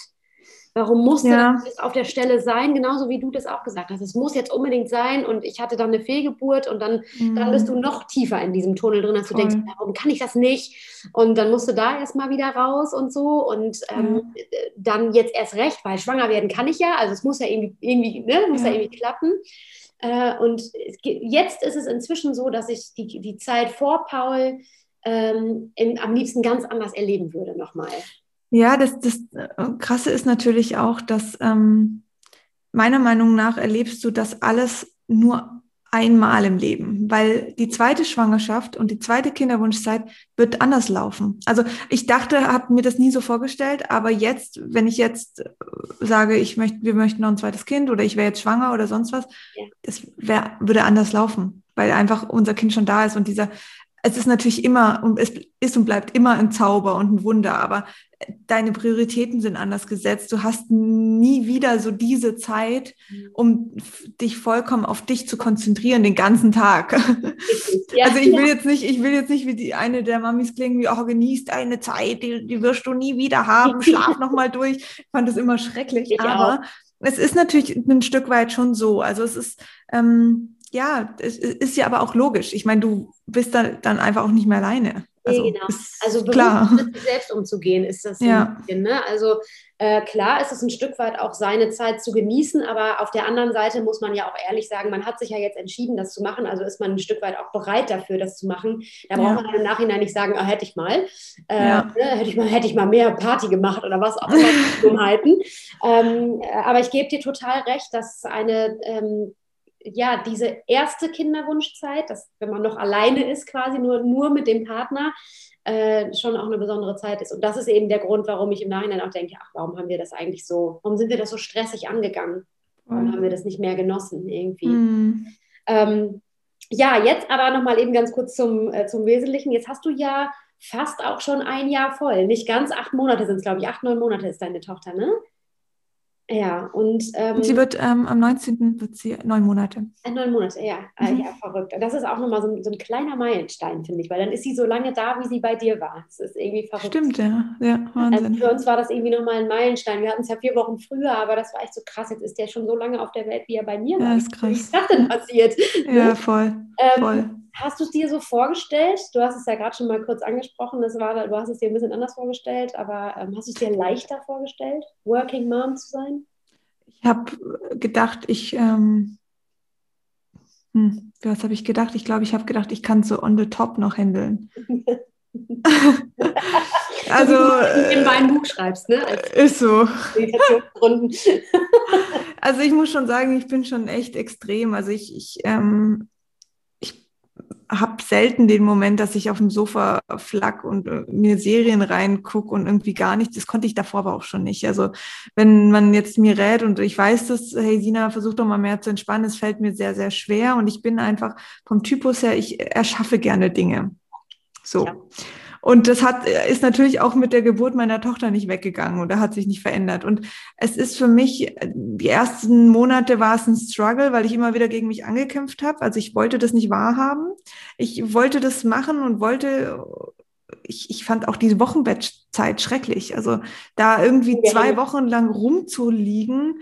Warum musste ja. das auf der Stelle sein, genauso wie du das auch gesagt hast? Es muss jetzt unbedingt sein und ich hatte dann eine Fehlgeburt und dann, mhm. dann bist du noch tiefer in diesem Tunnel drin, dass Voll. du denkst, warum kann ich das nicht? Und dann musst du da erstmal wieder raus und so und ähm, mhm. dann jetzt erst recht, weil schwanger werden kann ich ja, also es muss ja irgendwie, irgendwie, ne, muss ja, ja irgendwie klappen. Äh, und jetzt ist es inzwischen so, dass ich die, die Zeit vor Paul ähm, in, am liebsten ganz anders erleben würde nochmal. Ja, das, das äh, Krasse ist natürlich auch, dass ähm, meiner Meinung nach erlebst du das alles nur einmal im Leben, weil die zweite Schwangerschaft und die zweite Kinderwunschzeit wird anders laufen. Also ich dachte, habe mir das nie so vorgestellt, aber jetzt, wenn ich jetzt äh, sage, ich möchte, wir möchten noch ein zweites Kind oder ich wäre jetzt schwanger oder sonst was, ja. das wär, würde anders laufen, weil einfach unser Kind schon da ist und dieser es ist natürlich immer und es ist und bleibt immer ein Zauber und ein Wunder, aber deine Prioritäten sind anders gesetzt. Du hast nie wieder so diese Zeit, um dich vollkommen auf dich zu konzentrieren den ganzen Tag. Ja, also ich will jetzt nicht, ich will jetzt nicht wie die eine der Mamis klingen, wie auch oh, genießt eine Zeit, die, die wirst du nie wieder haben, schlaf noch mal durch. Ich fand das immer schrecklich, ich aber auch. es ist natürlich ein Stück weit schon so. Also es ist ähm, ja, es ist ja aber auch logisch. Ich meine, du bist dann, dann einfach auch nicht mehr alleine. Also, nee, genau. Also klar. mit sich selbst umzugehen ist das ja. Bisschen, ne? Also äh, klar ist es ein Stück weit auch seine Zeit zu genießen, aber auf der anderen Seite muss man ja auch ehrlich sagen, man hat sich ja jetzt entschieden, das zu machen, also ist man ein Stück weit auch bereit dafür, das zu machen. Da braucht ja. man im Nachhinein nicht sagen, oh, hätte ich mal, äh, ja. ne? hätte ich mal, hätte ich mal mehr Party gemacht oder was auch immer Dummheiten. ähm, äh, aber ich gebe dir total recht, dass eine ähm, ja, diese erste Kinderwunschzeit, dass, wenn man noch alleine ist, quasi nur, nur mit dem Partner, äh, schon auch eine besondere Zeit ist. Und das ist eben der Grund, warum ich im Nachhinein auch denke, ach, warum haben wir das eigentlich so, warum sind wir das so stressig angegangen? Warum mhm. haben wir das nicht mehr genossen irgendwie? Mhm. Ähm, ja, jetzt aber nochmal eben ganz kurz zum, äh, zum Wesentlichen. Jetzt hast du ja fast auch schon ein Jahr voll. Nicht ganz, acht Monate sind es, glaube ich. Acht, neun Monate ist deine Tochter, ne? Ja, und. Ähm, sie wird ähm, am 19. wird sie neun Monate. Äh, neun Monate, ja. Mhm. ja, verrückt. Und das ist auch nochmal so, ein, so ein kleiner Meilenstein, finde ich, weil dann ist sie so lange da, wie sie bei dir war. Das ist irgendwie verrückt. Stimmt, ja. ja Wahnsinn. Also für uns war das irgendwie nochmal ein Meilenstein. Wir hatten es ja vier Wochen früher, aber das war echt so krass. Jetzt ist der schon so lange auf der Welt, wie er bei mir war. Ja, ist krass. Wie ist das denn passiert? Ja, voll. Ähm, voll. Hast du es dir so vorgestellt? Du hast es ja gerade schon mal kurz angesprochen. Das war, du hast es dir ein bisschen anders vorgestellt, aber ähm, hast du es dir leichter vorgestellt, Working Mom zu sein? Ich habe gedacht, ich, ähm, hm, was habe ich gedacht? Ich glaube, ich habe gedacht, ich kann so on the top noch handeln. also in meinem Buch schreibst, ne? Als ist so. also ich muss schon sagen, ich bin schon echt extrem. Also ich, ich ähm, habe selten den Moment, dass ich auf dem Sofa flack und äh, mir Serien reinguck und irgendwie gar nichts. Das konnte ich davor aber auch schon nicht. Also wenn man jetzt mir rät und ich weiß dass, hey Sina, versuch doch mal mehr zu entspannen, es fällt mir sehr, sehr schwer und ich bin einfach vom Typus her, ich erschaffe gerne Dinge. So. Ja. Und das hat, ist natürlich auch mit der Geburt meiner Tochter nicht weggegangen oder hat sich nicht verändert. Und es ist für mich, die ersten Monate war es ein Struggle, weil ich immer wieder gegen mich angekämpft habe. Also ich wollte das nicht wahrhaben. Ich wollte das machen und wollte ich, ich fand auch diese Wochenbettzeit schrecklich. Also da irgendwie zwei Wochen lang rumzuliegen,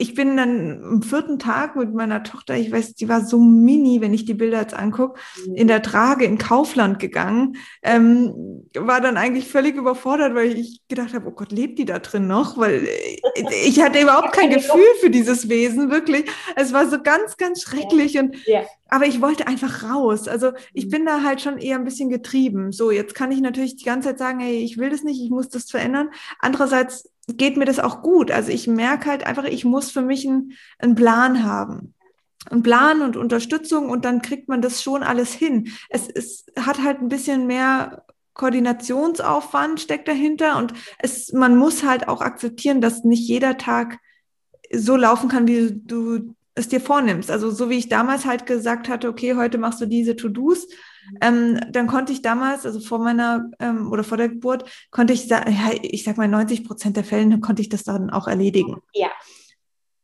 ich bin dann am vierten Tag mit meiner Tochter, ich weiß, die war so mini, wenn ich die Bilder jetzt angucke, in der Trage in Kaufland gegangen. Ähm, war dann eigentlich völlig überfordert, weil ich gedacht habe, oh Gott, lebt die da drin noch? Weil ich hatte überhaupt kein Gefühl für dieses Wesen, wirklich. Es war so ganz, ganz schrecklich. Und, aber ich wollte einfach raus. Also ich mhm. bin da halt schon eher ein bisschen getrieben. So, jetzt kann ich natürlich die ganze Zeit sagen, hey, ich will das nicht, ich muss das verändern. Andererseits geht mir das auch gut. Also ich merke halt einfach, ich muss für mich einen, einen Plan haben. Ein Plan und Unterstützung und dann kriegt man das schon alles hin. Es, es hat halt ein bisschen mehr Koordinationsaufwand steckt dahinter und es, man muss halt auch akzeptieren, dass nicht jeder Tag so laufen kann, wie du es dir vornimmst. Also so wie ich damals halt gesagt hatte, okay, heute machst du diese To-Dos, ähm, dann konnte ich damals, also vor meiner ähm, oder vor der Geburt, konnte ich, ja, ich sag mal, 90 Prozent der Fälle konnte ich das dann auch erledigen. Ja.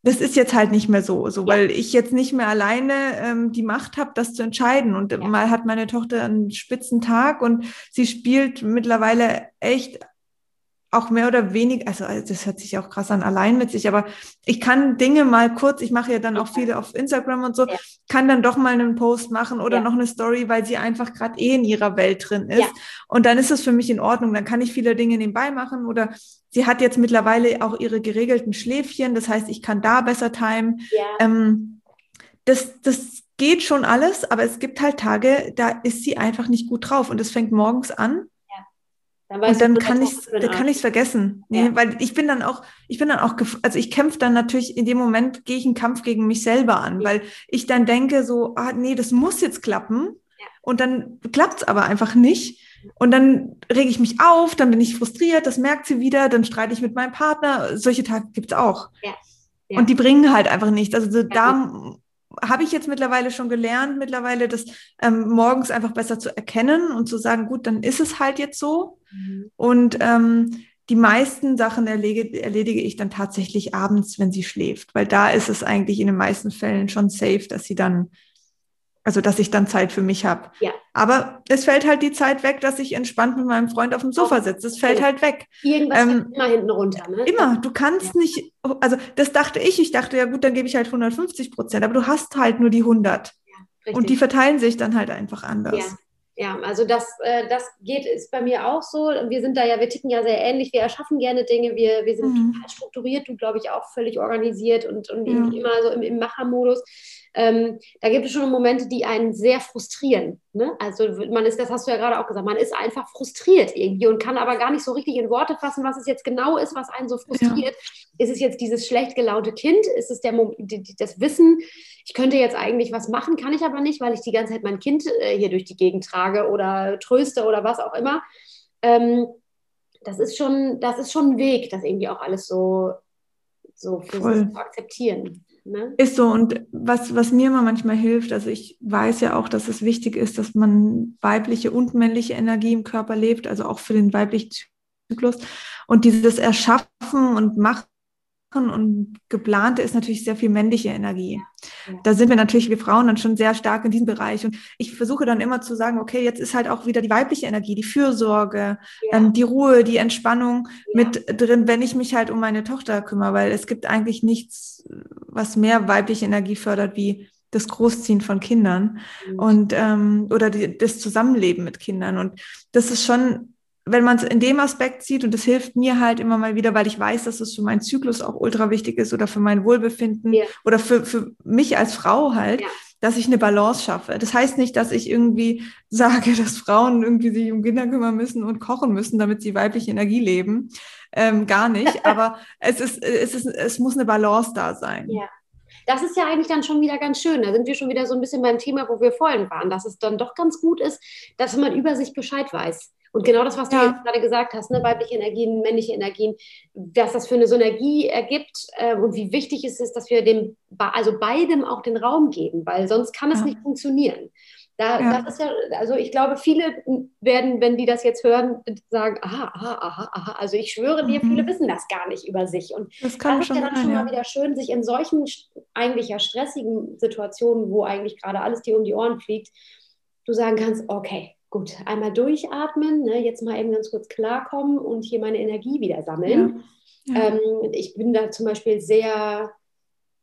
Das ist jetzt halt nicht mehr so, so weil ich jetzt nicht mehr alleine ähm, die Macht habe, das zu entscheiden. Und ja. mal hat meine Tochter einen spitzen Tag und sie spielt mittlerweile echt auch mehr oder weniger, also das hört sich auch krass an, allein mit sich, aber ich kann Dinge mal kurz, ich mache ja dann auch viele auf Instagram und so, ja. kann dann doch mal einen Post machen oder ja. noch eine Story, weil sie einfach gerade eh in ihrer Welt drin ist. Ja. Und dann ist es für mich in Ordnung, dann kann ich viele Dinge nebenbei machen oder sie hat jetzt mittlerweile auch ihre geregelten Schläfchen, das heißt, ich kann da besser timen. Ähm, das, das geht schon alles, aber es gibt halt Tage, da ist sie einfach nicht gut drauf und es fängt morgens an dann und dann kann ich dann kann ich es vergessen, nee, ja. weil ich bin dann auch ich bin dann auch also ich kämpfe dann natürlich in dem Moment gehe ich einen Kampf gegen mich selber an, ja. weil ich dann denke so ah nee das muss jetzt klappen. Ja. und dann klappt es aber einfach nicht. Und dann rege ich mich auf, dann bin ich frustriert, das merkt sie wieder, dann streite ich mit meinem Partner, solche Tage gibt es auch und die bringen halt einfach nichts, also da habe ich jetzt mittlerweile schon gelernt, mittlerweile das ähm, morgens einfach besser zu erkennen und zu sagen, gut, dann ist es halt jetzt so. Mhm. Und ähm, die meisten Sachen erledige, erledige ich dann tatsächlich abends, wenn sie schläft, weil da ist es eigentlich in den meisten Fällen schon safe, dass sie dann, also dass ich dann Zeit für mich habe. Ja. Aber es fällt halt die Zeit weg, dass ich entspannt mit meinem Freund auf dem Sofa sitze. Es fällt ja. halt weg. Irgendwas ähm, immer hinten runter. Ne? Immer. Du kannst ja. nicht, also das dachte ich. Ich dachte, ja gut, dann gebe ich halt 150 Prozent, aber du hast halt nur die 100. Und die verteilen sich dann halt einfach anders. Ja. Ja, also das, äh, das geht, ist bei mir auch so. Wir sind da ja, wir ticken ja sehr ähnlich. Wir erschaffen gerne Dinge. Wir, wir sind mhm. total strukturiert, du glaube ich auch völlig organisiert und, und ja. immer so im, im Machermodus ähm, da gibt es schon Momente, die einen sehr frustrieren. Ne? Also man ist, das hast du ja gerade auch gesagt, man ist einfach frustriert irgendwie und kann aber gar nicht so richtig in Worte fassen, was es jetzt genau ist, was einen so frustriert. Ja. Ist es jetzt dieses schlecht gelaute Kind? Ist es der, das Wissen, ich könnte jetzt eigentlich was machen, kann ich aber nicht, weil ich die ganze Zeit mein Kind äh, hier durch die Gegend trage oder tröste oder was auch immer. Ähm, das ist schon, das ist schon ein Weg, das irgendwie auch alles so, so für Voll. sich zu akzeptieren. Ne? Ist so. Und was, was mir immer manchmal hilft, also ich weiß ja auch, dass es wichtig ist, dass man weibliche und männliche Energie im Körper lebt, also auch für den weiblichen Zyklus. Und dieses Erschaffen und Machen und geplante ist natürlich sehr viel männliche Energie. Ja. Da sind wir natürlich, wir Frauen, dann schon sehr stark in diesem Bereich. Und ich versuche dann immer zu sagen, okay, jetzt ist halt auch wieder die weibliche Energie, die Fürsorge, ja. ähm, die Ruhe, die Entspannung ja. mit drin, wenn ich mich halt um meine Tochter kümmere, weil es gibt eigentlich nichts, was mehr weibliche Energie fördert wie das Großziehen von Kindern mhm. und ähm, oder die, das Zusammenleben mit Kindern. Und das ist schon wenn man es in dem Aspekt sieht, und das hilft mir halt immer mal wieder, weil ich weiß, dass es für meinen Zyklus auch ultra wichtig ist oder für mein Wohlbefinden ja. oder für, für mich als Frau halt, ja. dass ich eine Balance schaffe. Das heißt nicht, dass ich irgendwie sage, dass Frauen irgendwie sich um Kinder kümmern müssen und kochen müssen, damit sie weibliche Energie leben. Ähm, gar nicht. Aber es ist, es ist, es muss eine Balance da sein. Ja. Das ist ja eigentlich dann schon wieder ganz schön. Da sind wir schon wieder so ein bisschen beim Thema, wo wir vorhin waren, dass es dann doch ganz gut ist, dass man über sich Bescheid weiß. Und genau das, was du jetzt gerade gesagt hast, ne, weibliche Energien, männliche Energien, was das für eine Synergie ergibt äh, und wie wichtig es ist, dass wir dem, also beidem auch den Raum geben, weil sonst kann es ja. nicht funktionieren. Da, ja. Das ist ja, also ich glaube, viele werden, wenn die das jetzt hören, sagen, aha, aha, aha, aha. Also ich schwöre dir, mhm. viele wissen das gar nicht über sich. Und das, kann das ist ja dann schon mal wieder schön, sich in solchen eigentlich ja stressigen Situationen, wo eigentlich gerade alles dir um die Ohren fliegt, du sagen kannst, okay, gut, einmal durchatmen, ne, jetzt mal eben ganz kurz klarkommen und hier meine Energie wieder sammeln. Ja. Ja. Ähm, ich bin da zum Beispiel sehr,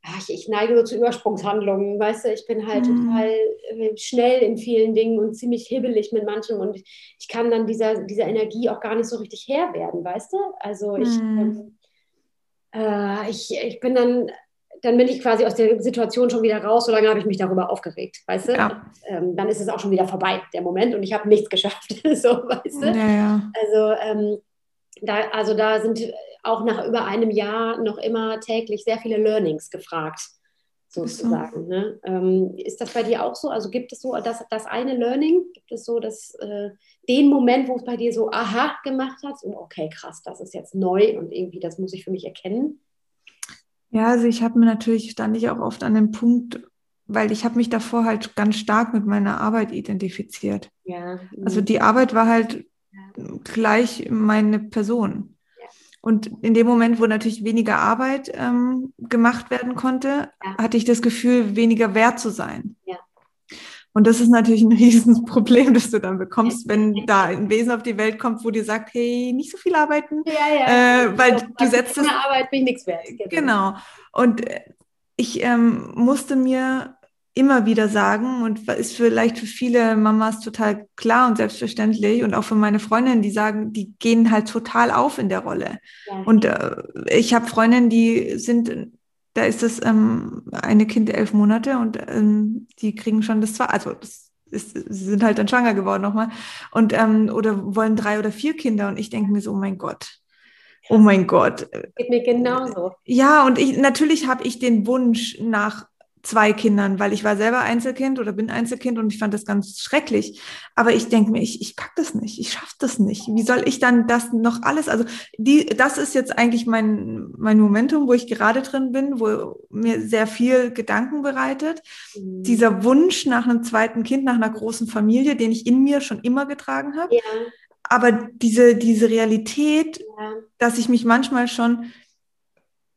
ach, ich, neige so zu Übersprungshandlungen, weißt du, ich bin halt mhm. total äh, schnell in vielen Dingen und ziemlich hibbelig mit manchem und ich kann dann dieser, dieser Energie auch gar nicht so richtig Herr werden, weißt du? Also ich, mhm. ähm, äh, ich, ich bin dann dann bin ich quasi aus der Situation schon wieder raus, so lange habe ich mich darüber aufgeregt, weißt du? Ja. Ähm, dann ist es auch schon wieder vorbei, der Moment, und ich habe nichts geschafft, so, weißt du? Ja, ja. Also, ähm, da, also da sind auch nach über einem Jahr noch immer täglich sehr viele Learnings gefragt, sozusagen. Ne? Ähm, ist das bei dir auch so? Also gibt es so das, das eine Learning? Gibt es so das, äh, den Moment, wo es bei dir so aha gemacht hat? So, okay, krass, das ist jetzt neu und irgendwie, das muss ich für mich erkennen? Ja, also ich habe mir natürlich, stand ich auch oft an dem Punkt, weil ich habe mich davor halt ganz stark mit meiner Arbeit identifiziert. Ja. Also die Arbeit war halt gleich meine Person. Ja. Und in dem Moment, wo natürlich weniger Arbeit ähm, gemacht werden konnte, ja. hatte ich das Gefühl, weniger wert zu sein. Ja. Und das ist natürlich ein Riesenproblem, das du dann bekommst, wenn da ein Wesen auf die Welt kommt, wo dir sagt, hey, nicht so viel arbeiten. Ja, ja. Äh, weil also, du setzt es. Arbeit bin ich nichts wert. Genau. genau. Und äh, ich ähm, musste mir immer wieder sagen und ist vielleicht für viele Mamas total klar und selbstverständlich und auch für meine Freundinnen, die sagen, die gehen halt total auf in der Rolle. Ja. Und äh, ich habe Freundinnen, die sind da ist das ähm, eine Kind elf Monate und ähm, die kriegen schon das zwei, also das ist, sie sind halt dann schwanger geworden nochmal und ähm, oder wollen drei oder vier Kinder und ich denke mir so, oh mein Gott, oh mein Gott. Geht mir genauso. Ja, und ich natürlich habe ich den Wunsch nach zwei Kindern, weil ich war selber Einzelkind oder bin Einzelkind und ich fand das ganz schrecklich. Aber ich denke mir, ich, ich pack das nicht, ich schaffe das nicht. Wie soll ich dann das noch alles? Also die, das ist jetzt eigentlich mein, mein Momentum, wo ich gerade drin bin, wo mir sehr viel Gedanken bereitet. Mhm. Dieser Wunsch nach einem zweiten Kind, nach einer großen Familie, den ich in mir schon immer getragen habe. Ja. Aber diese, diese Realität, ja. dass ich mich manchmal schon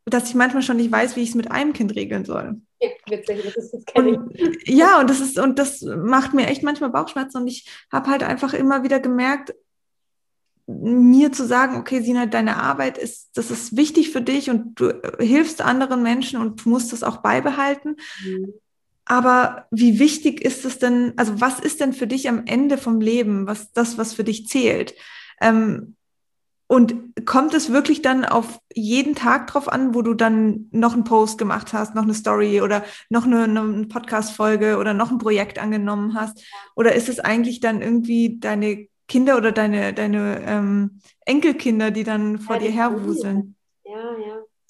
dass ich manchmal schon nicht weiß, wie ich es mit einem Kind regeln soll. Ja, witzig, das ist das und, Ja, und das ist, und das macht mir echt manchmal Bauchschmerzen und ich habe halt einfach immer wieder gemerkt, mir zu sagen, okay, Sina, deine Arbeit ist, das ist wichtig für dich und du hilfst anderen Menschen und du musst das auch beibehalten. Mhm. Aber wie wichtig ist es denn, also was ist denn für dich am Ende vom Leben, was das, was für dich zählt? Ähm, und kommt es wirklich dann auf jeden Tag drauf an, wo du dann noch einen Post gemacht hast, noch eine Story oder noch eine, eine Podcast-Folge oder noch ein Projekt angenommen hast? Oder ist es eigentlich dann irgendwie deine Kinder oder deine, deine ähm, Enkelkinder, die dann vor ja, dir herwuseln?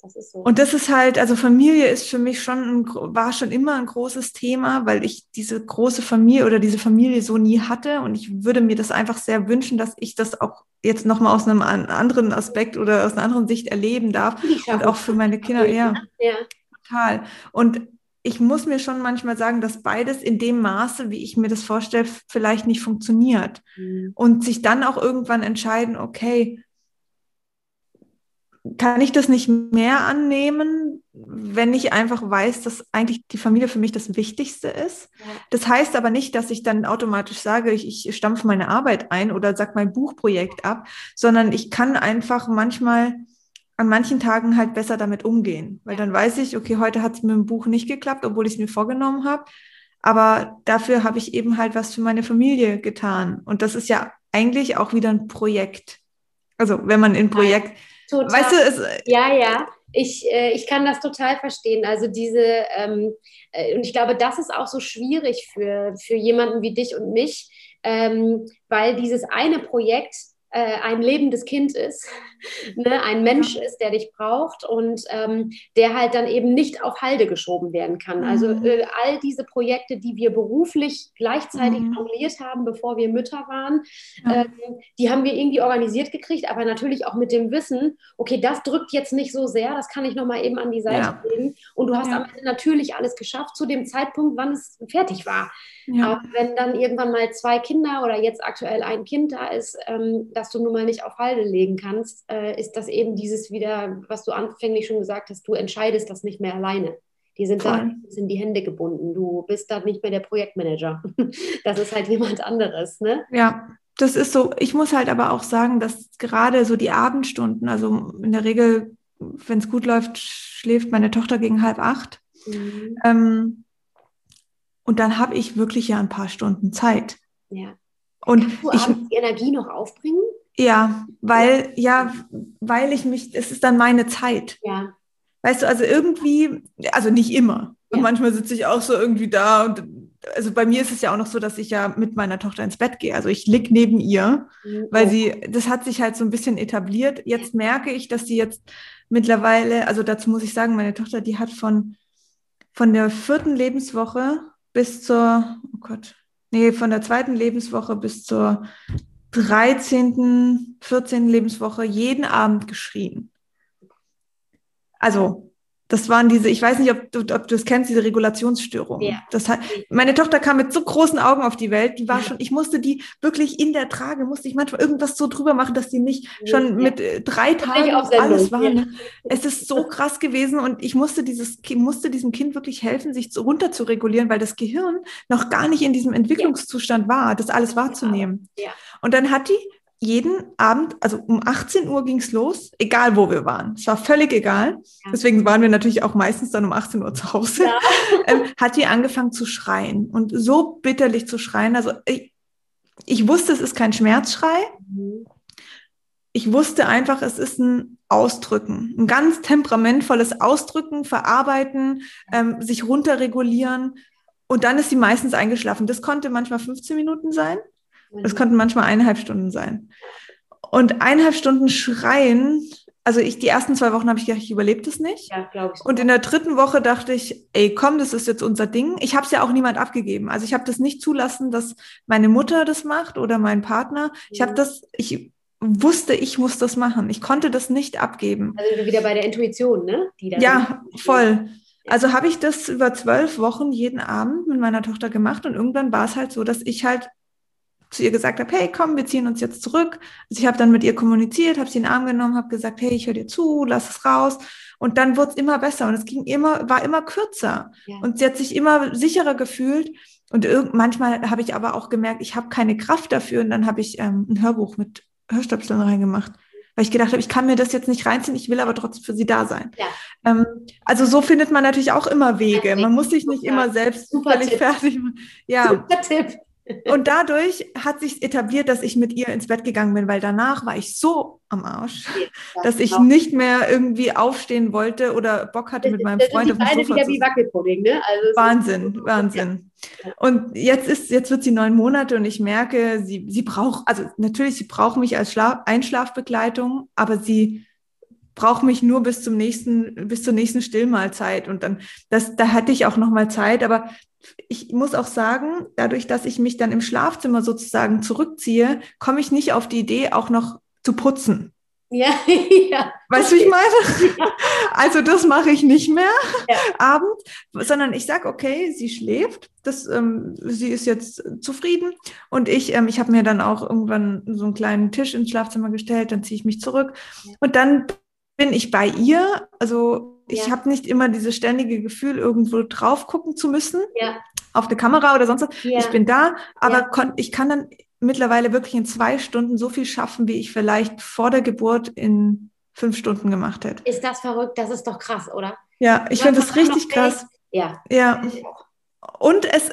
Das ist so. Und das ist halt, also Familie ist für mich schon, ein, war schon immer ein großes Thema, weil ich diese große Familie oder diese Familie so nie hatte. Und ich würde mir das einfach sehr wünschen, dass ich das auch jetzt nochmal aus einem anderen Aspekt oder aus einer anderen Sicht erleben darf. Und auch für meine Kinder, ja, ja. Total. Und ich muss mir schon manchmal sagen, dass beides in dem Maße, wie ich mir das vorstelle, vielleicht nicht funktioniert. Mhm. Und sich dann auch irgendwann entscheiden, okay, kann ich das nicht mehr annehmen, wenn ich einfach weiß, dass eigentlich die Familie für mich das Wichtigste ist. Das heißt aber nicht, dass ich dann automatisch sage, ich, ich stampfe meine Arbeit ein oder sag mein Buchprojekt ab, sondern ich kann einfach manchmal an manchen Tagen halt besser damit umgehen, weil dann weiß ich, okay, heute hat es mit dem Buch nicht geklappt, obwohl ich es mir vorgenommen habe. Aber dafür habe ich eben halt was für meine Familie getan. Und das ist ja eigentlich auch wieder ein Projekt. Also wenn man in Projekt, Total. Weißt du, es, äh, ja, ja. Ich, äh, ich kann das total verstehen. Also diese, ähm, äh, und ich glaube, das ist auch so schwierig für, für jemanden wie dich und mich, ähm, weil dieses eine Projekt äh, ein lebendes Kind ist, ne, ein Mensch ist, der dich braucht und ähm, der halt dann eben nicht auf Halde geschoben werden kann. Also, mhm. Äh, all diese Projekte, die wir beruflich gleichzeitig mhm. formuliert haben, bevor wir Mütter waren, ja. äh, die haben wir irgendwie organisiert gekriegt, aber natürlich auch mit dem Wissen, okay, das drückt jetzt nicht so sehr, das kann ich nochmal eben an die Seite ja. legen. Und du hast ja. am Ende natürlich alles geschafft zu dem Zeitpunkt, wann es fertig war. Ja. Aber wenn dann irgendwann mal zwei Kinder oder jetzt aktuell ein Kind da ist, ähm, das du nun mal nicht auf Halde legen kannst, äh, ist das eben dieses wieder, was du anfänglich schon gesagt hast, du entscheidest das nicht mehr alleine. Die sind Voll. da sind die Hände gebunden. Du bist da nicht mehr der Projektmanager. Das ist halt jemand anderes, ne? Ja, das ist so. Ich muss halt aber auch sagen, dass gerade so die Abendstunden, also in der Regel, wenn es gut läuft, schläft meine Tochter gegen halb acht. Mhm. Ähm, und dann habe ich wirklich ja ein paar Stunden Zeit. Ja. Und Kannst du ich, die Energie noch aufbringen? Ja, weil, ja. weil ich mich, es ist dann meine Zeit. Ja. Weißt du, also irgendwie, also nicht immer. Ja. manchmal sitze ich auch so irgendwie da und also bei mir ist es ja auch noch so, dass ich ja mit meiner Tochter ins Bett gehe. Also ich lieg neben ihr, mhm. weil sie, das hat sich halt so ein bisschen etabliert. Jetzt merke ich, dass sie jetzt mittlerweile, also dazu muss ich sagen, meine Tochter, die hat von, von der vierten Lebenswoche bis zur, oh Gott, nee, von der zweiten Lebenswoche bis zur 13., 14. Lebenswoche jeden Abend geschrien. Also das waren diese, ich weiß nicht, ob du, ob du das kennst, diese Regulationsstörungen. Ja. Das hat, meine Tochter kam mit so großen Augen auf die Welt, die war schon, ich musste die wirklich in der Trage, musste ich manchmal irgendwas so drüber machen, dass die nicht schon ja. mit äh, drei Tagen alles war. Ja. Es ist so krass gewesen und ich musste dieses, musste diesem Kind wirklich helfen, sich zu, runter zu regulieren, weil das Gehirn noch gar nicht in diesem Entwicklungszustand war, das alles wahrzunehmen. Und dann hat die jeden Abend, also um 18 Uhr ging es los, egal wo wir waren. Es war völlig egal. Ja. Deswegen waren wir natürlich auch meistens dann um 18 Uhr zu Hause. Ja. ähm, hat die angefangen zu schreien und so bitterlich zu schreien. Also ich, ich wusste, es ist kein Schmerzschrei. Mhm. Ich wusste einfach, es ist ein Ausdrücken, ein ganz temperamentvolles Ausdrücken, verarbeiten, ähm, sich runterregulieren. Und dann ist sie meistens eingeschlafen. Das konnte manchmal 15 Minuten sein. Es konnten manchmal eineinhalb Stunden sein. Und eineinhalb Stunden schreien also ich, die ersten zwei Wochen habe ich gedacht, ich überlebe das nicht. Ja, glaube ich. Und in der dritten Woche dachte ich, ey, komm, das ist jetzt unser Ding. Ich habe es ja auch niemand abgegeben. Also ich habe das nicht zulassen, dass meine Mutter das macht oder mein Partner. Ich habe Mhm. das, ich wusste, ich muss das machen. Ich konnte das nicht abgeben. Also wieder bei der Intuition, ne? Ja, voll. Also habe ich das über zwölf Wochen jeden Abend mit meiner Tochter gemacht und irgendwann war es halt so, dass ich halt zu ihr gesagt habe, hey, komm, wir ziehen uns jetzt zurück. Also ich habe dann mit ihr kommuniziert, habe sie in den Arm genommen, habe gesagt, hey, ich höre dir zu, lass es raus. Und dann wurde es immer besser und es ging immer, war immer kürzer. Ja. Und sie hat sich immer sicherer gefühlt. Und manchmal habe ich aber auch gemerkt, ich habe keine Kraft dafür. Und dann habe ich ähm, ein Hörbuch mit Hörstöpseln reingemacht. Weil ich gedacht habe, ich kann mir das jetzt nicht reinziehen, ich will aber trotzdem für sie da sein. Ja. Ähm, also so findet man natürlich auch immer Wege. Man muss sich nicht immer selbst Super völlig Tipp. fertig machen. Ja, Super Tipp. Und dadurch hat sich etabliert, dass ich mit ihr ins Bett gegangen bin, weil danach war ich so am Arsch, dass ich nicht mehr irgendwie aufstehen wollte oder Bock hatte, mit meinem Freund auf dem Sofa wieder wie Wackelpudding, ne? Also Wahnsinn, Wahnsinn. Und jetzt ist, jetzt wird sie neun Monate und ich merke, sie, sie braucht, also natürlich, sie braucht mich als Schlaf, Einschlafbegleitung, aber sie braucht mich nur bis zum nächsten, bis zur nächsten Stillmahlzeit. Und dann, das, da hatte ich auch noch mal Zeit. Aber ich muss auch sagen, dadurch, dass ich mich dann im Schlafzimmer sozusagen zurückziehe, komme ich nicht auf die Idee, auch noch zu putzen. Ja, ja. Weißt du, wie ich meine? Also das mache ich nicht mehr Ja. abends, sondern ich sage, okay, sie schläft, das, ähm, sie ist jetzt zufrieden und ich, ähm, ich habe mir dann auch irgendwann so einen kleinen Tisch ins Schlafzimmer gestellt, dann ziehe ich mich zurück Ja. und dann bin ich bei ihr. Also ich Ja. habe nicht immer dieses ständige Gefühl, irgendwo drauf gucken zu müssen, Ja. auf eine Kamera oder sonst was. Ja. Ich bin da, aber ich kann dann mittlerweile wirklich in zwei Stunden so viel schaffen, wie ich vielleicht vor der Geburt in fünf Stunden gemacht hätte. Ist das verrückt? Das ist doch krass, oder? Ja, ich finde das richtig krass. Ja. Ja. Und es,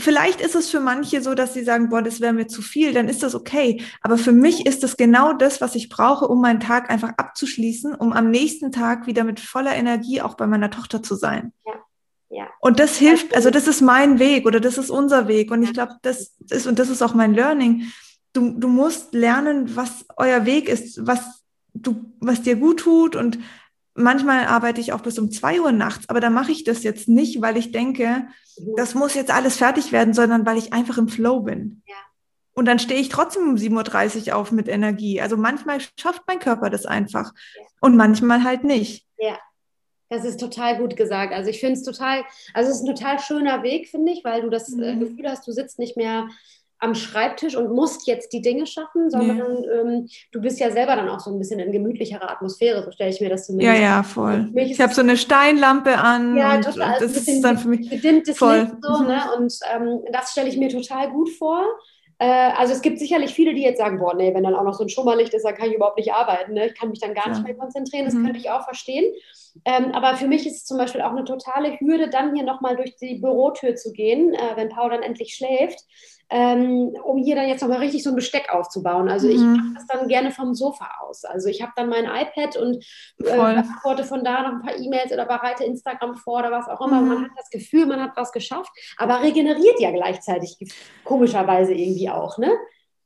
vielleicht ist es für manche so, dass sie sagen, boah, das wäre mir zu viel, dann ist das okay. Aber für mich ist das genau das, was ich brauche, um meinen Tag einfach abzuschließen, um am nächsten Tag wieder mit voller Energie auch bei meiner Tochter zu sein. Ja. Und das hilft, also das ist mein Weg oder das ist unser Weg. Und ich glaube, das ist, und das ist auch mein Learning. Du, du musst lernen, was euer Weg ist, was du, was dir gut tut. Und manchmal arbeite ich auch bis um zwei Uhr nachts, aber da mache ich das jetzt nicht, weil ich denke, Mhm. das muss jetzt alles fertig werden, sondern weil ich einfach im Flow bin. Ja. Und dann stehe ich trotzdem um 7.30 Uhr auf mit Energie. Also manchmal schafft mein Körper das einfach Ja. und manchmal halt nicht. Das ist total gut gesagt. Also ich finde es total, also es ist ein total schöner Weg, finde ich, weil du das äh, Mhm. Gefühl hast, du sitzt nicht mehr am Schreibtisch und musst jetzt die Dinge schaffen, sondern ähm, du bist ja selber dann auch so ein bisschen in gemütlicherer Atmosphäre, so stelle ich mir das Ja, zumindest ja, voll. Mich ist Ich habe so eine Steinlampe an Ja, und total. Das ist dann für mich gedimmtes Voll. Licht so, Mhm. ne? Und ähm, das stelle ich mir total gut vor. Äh, also es gibt sicherlich viele, die jetzt sagen, boah, nee, wenn dann auch noch so ein Schummerlicht ist, dann kann ich überhaupt nicht arbeiten. Ne? Ich kann mich dann gar Ja. nicht mehr konzentrieren. Das Mhm. könnte ich auch verstehen. Ähm, aber für mich ist es zum Beispiel auch eine totale Hürde, dann hier nochmal durch die Bürotür zu gehen, äh, wenn Paul dann endlich schläft, ähm, um hier dann jetzt nochmal richtig so ein Besteck aufzubauen. Also ich Mhm. mache das dann gerne vom Sofa aus. Also ich habe dann mein iPad und äh, beantworte von da noch ein paar E-Mails oder bereite Instagram vor oder was auch immer. Mhm. Man hat das Gefühl, man hat was geschafft, aber regeneriert ja gleichzeitig komischerweise irgendwie auch, ne?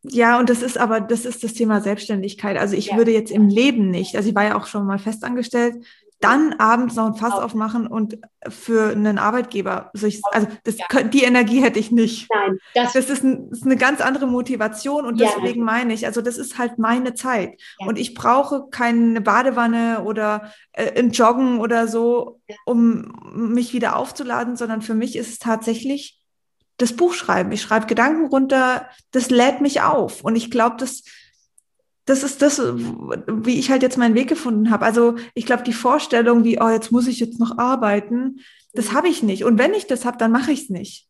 Ja, und das ist aber, das ist das Thema Selbstständigkeit. Also ich Ja. würde jetzt im Leben nicht, also ich war ja auch schon mal festangestellt, dann abends noch ein Fass Auch. aufmachen und für einen Arbeitgeber, also das, Ja. die Energie hätte ich nicht. Nein, das, Das ist, ein, das ist eine ganz andere Motivation und Ja, deswegen meine ich, also das ist halt meine Zeit. Ja. Und ich brauche keine Badewanne oder äh, ein Joggen oder so, um mich wieder aufzuladen, sondern für mich ist es tatsächlich das Buchschreiben. Ich schreibe Gedanken runter, das lädt mich auf. Und ich glaube, das, das ist das, wie ich halt jetzt meinen Weg gefunden habe. Also ich glaube, die Vorstellung, wie, oh, jetzt muss ich jetzt noch arbeiten, das habe ich nicht. Und wenn ich das habe, dann mache ich es nicht.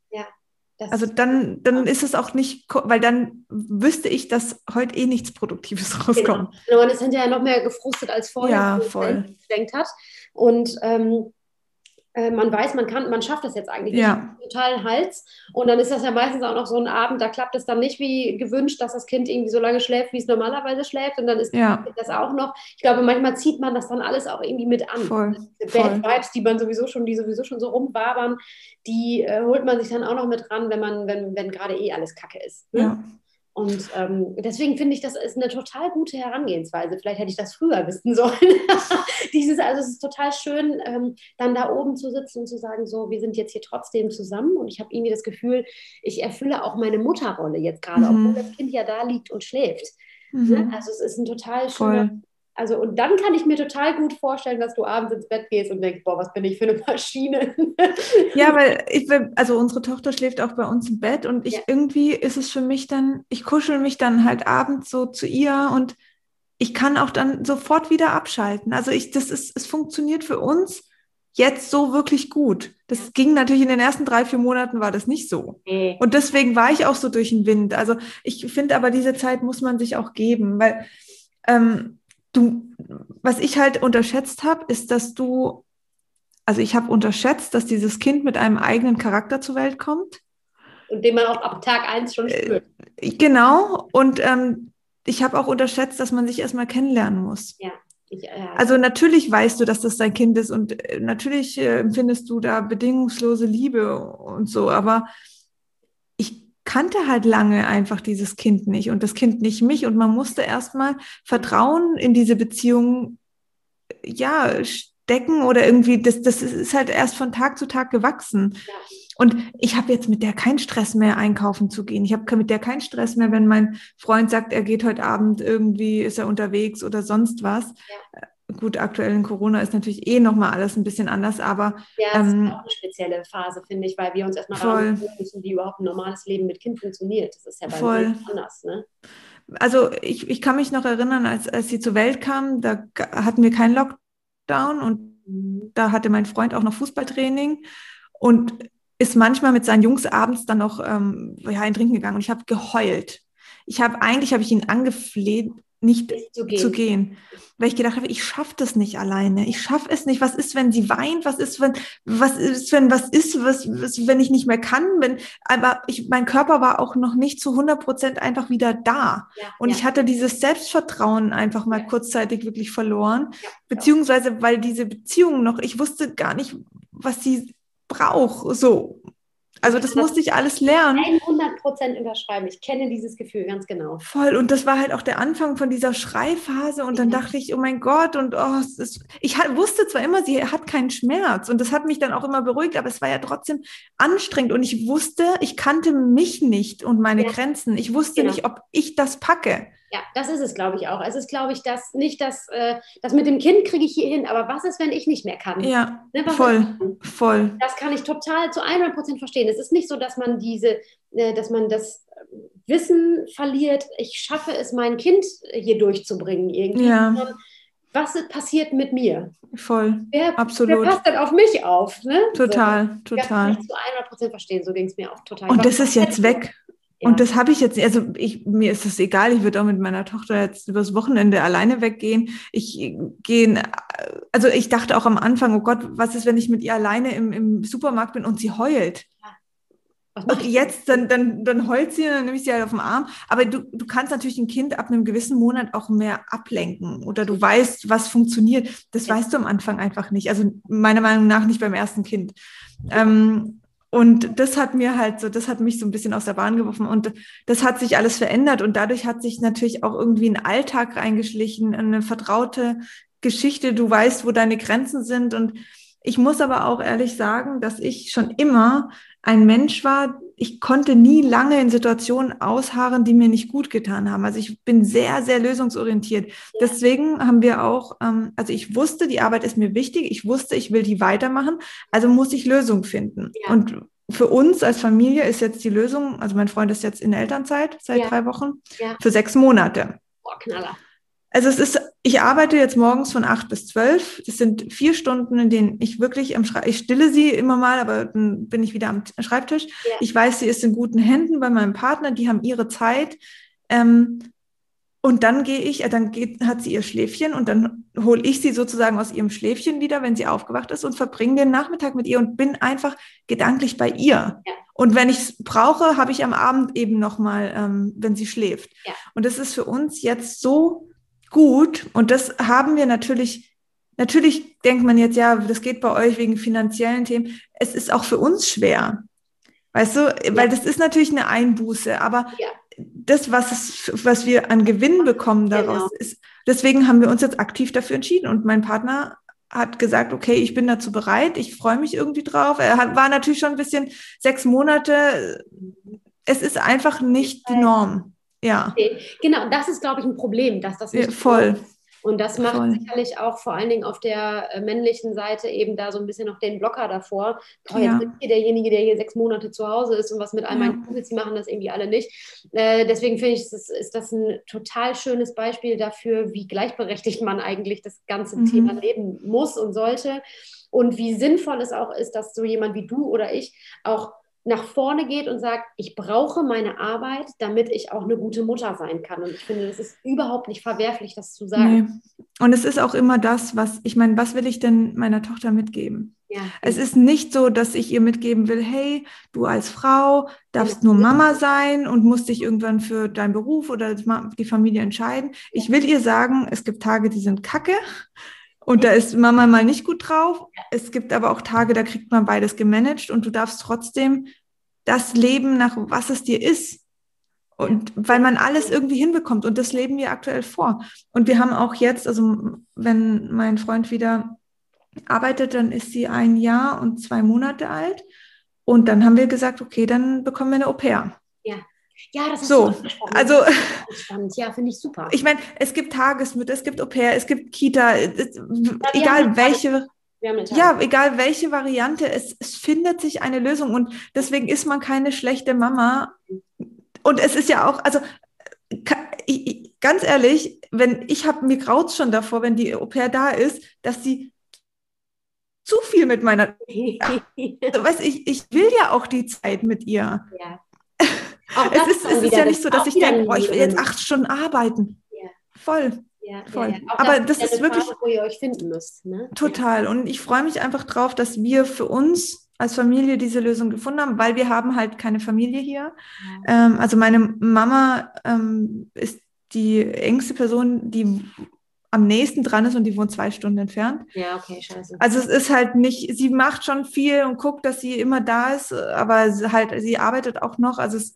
das, Also dann, dann ist es auch nicht, weil dann wüsste ich, dass heute eh nichts Produktives genau. rauskommt. Genau, man ist hinterher noch mehr gefrustet als vorher, Ja, voll. gedenkt hat. Und ähm, äh, man weiß, man kann, man schafft das jetzt eigentlich Ja. total Hals. Und dann ist das ja meistens auch noch so ein Abend, da klappt es dann nicht wie gewünscht, dass das Kind irgendwie so lange schläft, wie es normalerweise schläft. Und dann ist Ja, das auch noch. Ich glaube, manchmal zieht man das dann alles auch irgendwie mit an. voll. Voll. Bad Vibes, die man sowieso schon, die sowieso schon so rumwabern, die äh, holt man sich dann auch noch mit ran, wenn man, wenn, wenn gerade eh alles Kacke ist. Ne? Ja. Und ähm, deswegen finde ich, das ist eine total gute Herangehensweise. Vielleicht hätte ich das früher wissen sollen. Dieses, also es ist total schön, ähm, dann da oben zu sitzen und zu sagen, so, wir sind jetzt hier trotzdem zusammen. Und ich habe irgendwie das Gefühl, ich erfülle auch meine Mutterrolle jetzt gerade, mhm. obwohl das Kind ja da liegt und schläft. Mhm. Ne? Also es ist ein total schöner, also, und dann kann ich mir total gut vorstellen, dass du abends ins Bett gehst und denkst, boah, was bin ich für eine Maschine. ja, weil ich, also unsere Tochter schläft auch bei uns im Bett und ich ja. irgendwie ist es für mich dann, ich kuschel mich dann halt abends so zu ihr und ich kann auch dann sofort wieder abschalten. Also ich, das ist, es funktioniert für uns jetzt so wirklich gut. Das ging natürlich in den ersten drei, vier Monaten war das nicht so. Nee. Und deswegen war ich auch so durch den Wind. Also ich finde aber diese Zeit muss man sich auch geben, weil ähm, du, was ich halt unterschätzt habe, ist, dass du, also ich habe unterschätzt, dass dieses Kind mit einem eigenen Charakter zur Welt kommt. Und den man auch ab Tag eins schon spürt. Äh, genau. Und ähm, ich habe auch unterschätzt, dass man sich erstmal kennenlernen muss. Ja. Ich, äh, also natürlich weißt du, dass das dein Kind ist und äh, natürlich äh, empfindest du da bedingungslose Liebe und so, aber kannte halt lange einfach dieses Kind nicht und das Kind nicht mich und man musste erstmal Vertrauen in diese Beziehung ja stecken oder irgendwie das das ist halt erst von Tag zu Tag gewachsen. Ja. Und ich habe jetzt mit der keinen Stress mehr einkaufen zu gehen. Ich habe mit der keinen Stress mehr, wenn mein Freund sagt, er geht heute Abend irgendwie, ist er unterwegs oder sonst was. Ja gut, aktuell in Corona ist natürlich eh nochmal alles ein bisschen anders, aber. Ja, das ähm, ist auch eine spezielle Phase, finde ich, weil wir uns erstmal fragen müssen, wie überhaupt ein normales Leben mit Kind funktioniert. Das ist ja bei voll. anders, ne? Also ich, ich kann mich noch erinnern, als, als sie zur Welt kam, da hatten wir keinen Lockdown und mhm. da hatte mein Freund auch noch Fußballtraining und ist manchmal mit seinen Jungs abends dann noch ähm, ja, ein Trinken gegangen und ich habe geheult. Ich habe eigentlich habe ich ihn angefleht, nicht zu gehen. zu gehen. Weil ich gedacht habe, ich schaffe das nicht alleine. Ich schaffe es nicht. Was ist, wenn sie weint? Was ist, wenn, was ist, wenn, was ist, was, was wenn ich nicht mehr kann? Wenn, aber ich, mein Körper war auch noch nicht zu 100 Prozent einfach wieder da. Ja, und ja. ich hatte dieses Selbstvertrauen einfach mal ja. kurzzeitig wirklich verloren. Beziehungsweise, weil diese Beziehung noch, ich wusste gar nicht, was sie braucht, so. Also das, das musste ich alles lernen. 100 Prozent unterschreiben. Ich kenne dieses Gefühl ganz genau. Voll. Und das war halt auch der Anfang von dieser Schreiphase. Und dann dachte ich, oh mein Gott. Und oh, ist, ich wusste zwar immer, sie hat keinen Schmerz. Und das hat mich dann auch immer beruhigt. Aber es war ja trotzdem anstrengend. Und ich wusste, ich kannte mich nicht und meine ja. Grenzen. Ich wusste genau. nicht, ob ich das packe. Ja, das ist es, glaube ich, auch. Es ist, glaube ich, das nicht das, äh, das mit dem Kind kriege ich hier hin, aber was ist, wenn ich nicht mehr kann? Ja, ne, voll, voll. Das kann ich total zu 100 Prozent verstehen. Es ist nicht so, dass man diese, äh, dass man das Wissen verliert, ich schaffe es, mein Kind hier durchzubringen irgendwie. Ja. Was passiert mit mir? Voll, wer, absolut. Wer passt dann auf mich auf? Ne? Total, so, total. Ich zu 100 Prozent verstehen, so ging es mir auch total. Und das ist jetzt weg. Und das habe ich jetzt, also ich, mir ist das egal, ich würde auch mit meiner Tochter jetzt übers Wochenende alleine weggehen. Ich gehe, also ich dachte auch am Anfang, oh Gott, was ist, wenn ich mit ihr alleine im, im Supermarkt bin und sie heult? Und jetzt, dann, dann, dann heult sie und dann nehme ich sie halt auf den Arm. Aber du, du kannst natürlich ein Kind ab einem gewissen Monat auch mehr ablenken oder du weißt, was funktioniert. Das ja. weißt du am Anfang einfach nicht. Also meiner Meinung nach nicht beim ersten Kind. Ähm, und das hat mir halt so, das hat mich so ein bisschen aus der Bahn geworfen und das hat sich alles verändert und dadurch hat sich natürlich auch irgendwie ein Alltag reingeschlichen, eine vertraute Geschichte. Du weißt, wo deine Grenzen sind und ich muss aber auch ehrlich sagen, dass ich schon immer ein Mensch war, ich konnte nie lange in Situationen ausharren, die mir nicht gut getan haben. Also ich bin sehr, sehr lösungsorientiert. Deswegen haben wir auch, ähm, also ich wusste, die Arbeit ist mir wichtig. Ich wusste, ich will die weitermachen. Also muss ich Lösungen finden. Ja. Und für uns als Familie ist jetzt die Lösung, also mein Freund ist jetzt in Elternzeit seit ja. drei Wochen, ja. für sechs Monate. Boah, Knaller. Also es ist, ich arbeite jetzt morgens von acht bis zwölf. Das sind vier Stunden, in denen ich wirklich am Schreibtisch, ich stille sie immer mal, aber dann bin ich wieder am Schreibtisch. Ja. Ich weiß, sie ist in guten Händen bei meinem Partner, die haben ihre Zeit. Ähm, und dann gehe ich, äh, dann geht, hat sie ihr Schläfchen und dann hole ich sie sozusagen aus ihrem Schläfchen wieder, wenn sie aufgewacht ist und verbringe den Nachmittag mit ihr und bin einfach gedanklich bei ihr. Ja. Und wenn ich es brauche, habe ich am Abend eben nochmal, ähm, wenn sie schläft. Ja. Und das ist für uns jetzt so gut. Und das haben wir natürlich, natürlich denkt man jetzt, ja, das geht bei euch wegen finanziellen Themen. Es ist auch für uns schwer. Weißt du, ja. weil das ist natürlich eine Einbuße, aber ja. das, was, es, was wir an Gewinn bekommen daraus, genau. ist, deswegen haben wir uns jetzt aktiv dafür entschieden. Und mein Partner hat gesagt, okay, ich bin dazu bereit, ich freue mich irgendwie drauf. Er hat, war natürlich schon ein bisschen sechs Monate. Es ist einfach nicht die Norm. Ja. Genau, das ist, glaube ich, ein Problem, dass das nicht ja, voll. Ist. Und das macht Voll. sicherlich auch vor allen Dingen auf der äh, männlichen Seite eben da so ein bisschen noch den Blocker davor. Boah, jetzt bin ich derjenige, der hier sechs Monate zu Hause ist und was mit all meinen ja. Kumpels, die machen das irgendwie alle nicht. Äh, deswegen finde ich, ist, ist das ein total schönes Beispiel dafür, wie gleichberechtigt man eigentlich das ganze mhm. Thema leben muss und sollte. Und wie sinnvoll es auch ist, dass so jemand wie du oder ich auch nach vorne geht und sagt, ich brauche meine Arbeit, damit ich auch eine gute Mutter sein kann. Und ich finde, das ist überhaupt nicht verwerflich, das zu sagen. Nee. Und es ist auch immer das, was, ich meine, was will ich denn meiner Tochter mitgeben? Ja. Es ist nicht so, dass ich ihr mitgeben will, hey, du als Frau darfst nur Mama sein und musst dich irgendwann für deinen Beruf oder die Familie entscheiden. Ich will ihr sagen, es gibt Tage, die sind kacke. Und da ist Mama mal nicht gut drauf. Es gibt aber auch Tage, da kriegt man beides gemanagt und du darfst trotzdem das leben, nach was es dir ist. Und weil man alles irgendwie hinbekommt und das leben wir aktuell vor. Und wir haben auch jetzt, also wenn mein Freund wieder arbeitet, dann ist sie ein Jahr und zwei Monate alt. Und dann haben wir gesagt, okay, dann bekommen wir eine Au pair. Ja. Ja, das ist so. Also, spannend. Ja, finde ich super. Ich meine, es gibt Tagesmütter, es gibt Au pair, es gibt Kita, es, ja, egal welche. Ja, egal welche Variante, es, es findet sich eine Lösung und deswegen ist man keine schlechte Mama. Und es ist ja auch, also ganz ehrlich, wenn ich habe mir graut schon davor, wenn die Au pair da ist, dass sie zu viel mit meiner. also, weißt, ich, ich will ja auch die Zeit mit ihr. Ja. Es ist, es ist ja nicht so, dass ich denke, boah, ich will jetzt acht Stunden arbeiten. Ja. Voll. Ja, Voll. Ja. Aber das, das ist wirklich. Phase, wo ihr euch finden müsst. Ne? Total. Und ich freue mich einfach drauf, dass wir für uns als Familie diese Lösung gefunden haben, weil wir haben halt keine Familie hier. Ähm, also meine Mama ähm, ist die engste Person, die am nächsten dran ist und die wohnt zwei Stunden entfernt. Ja, okay, scheiße. Also es ist halt nicht, sie macht schon viel und guckt, dass sie immer da ist, aber halt, sie arbeitet auch noch. Also es,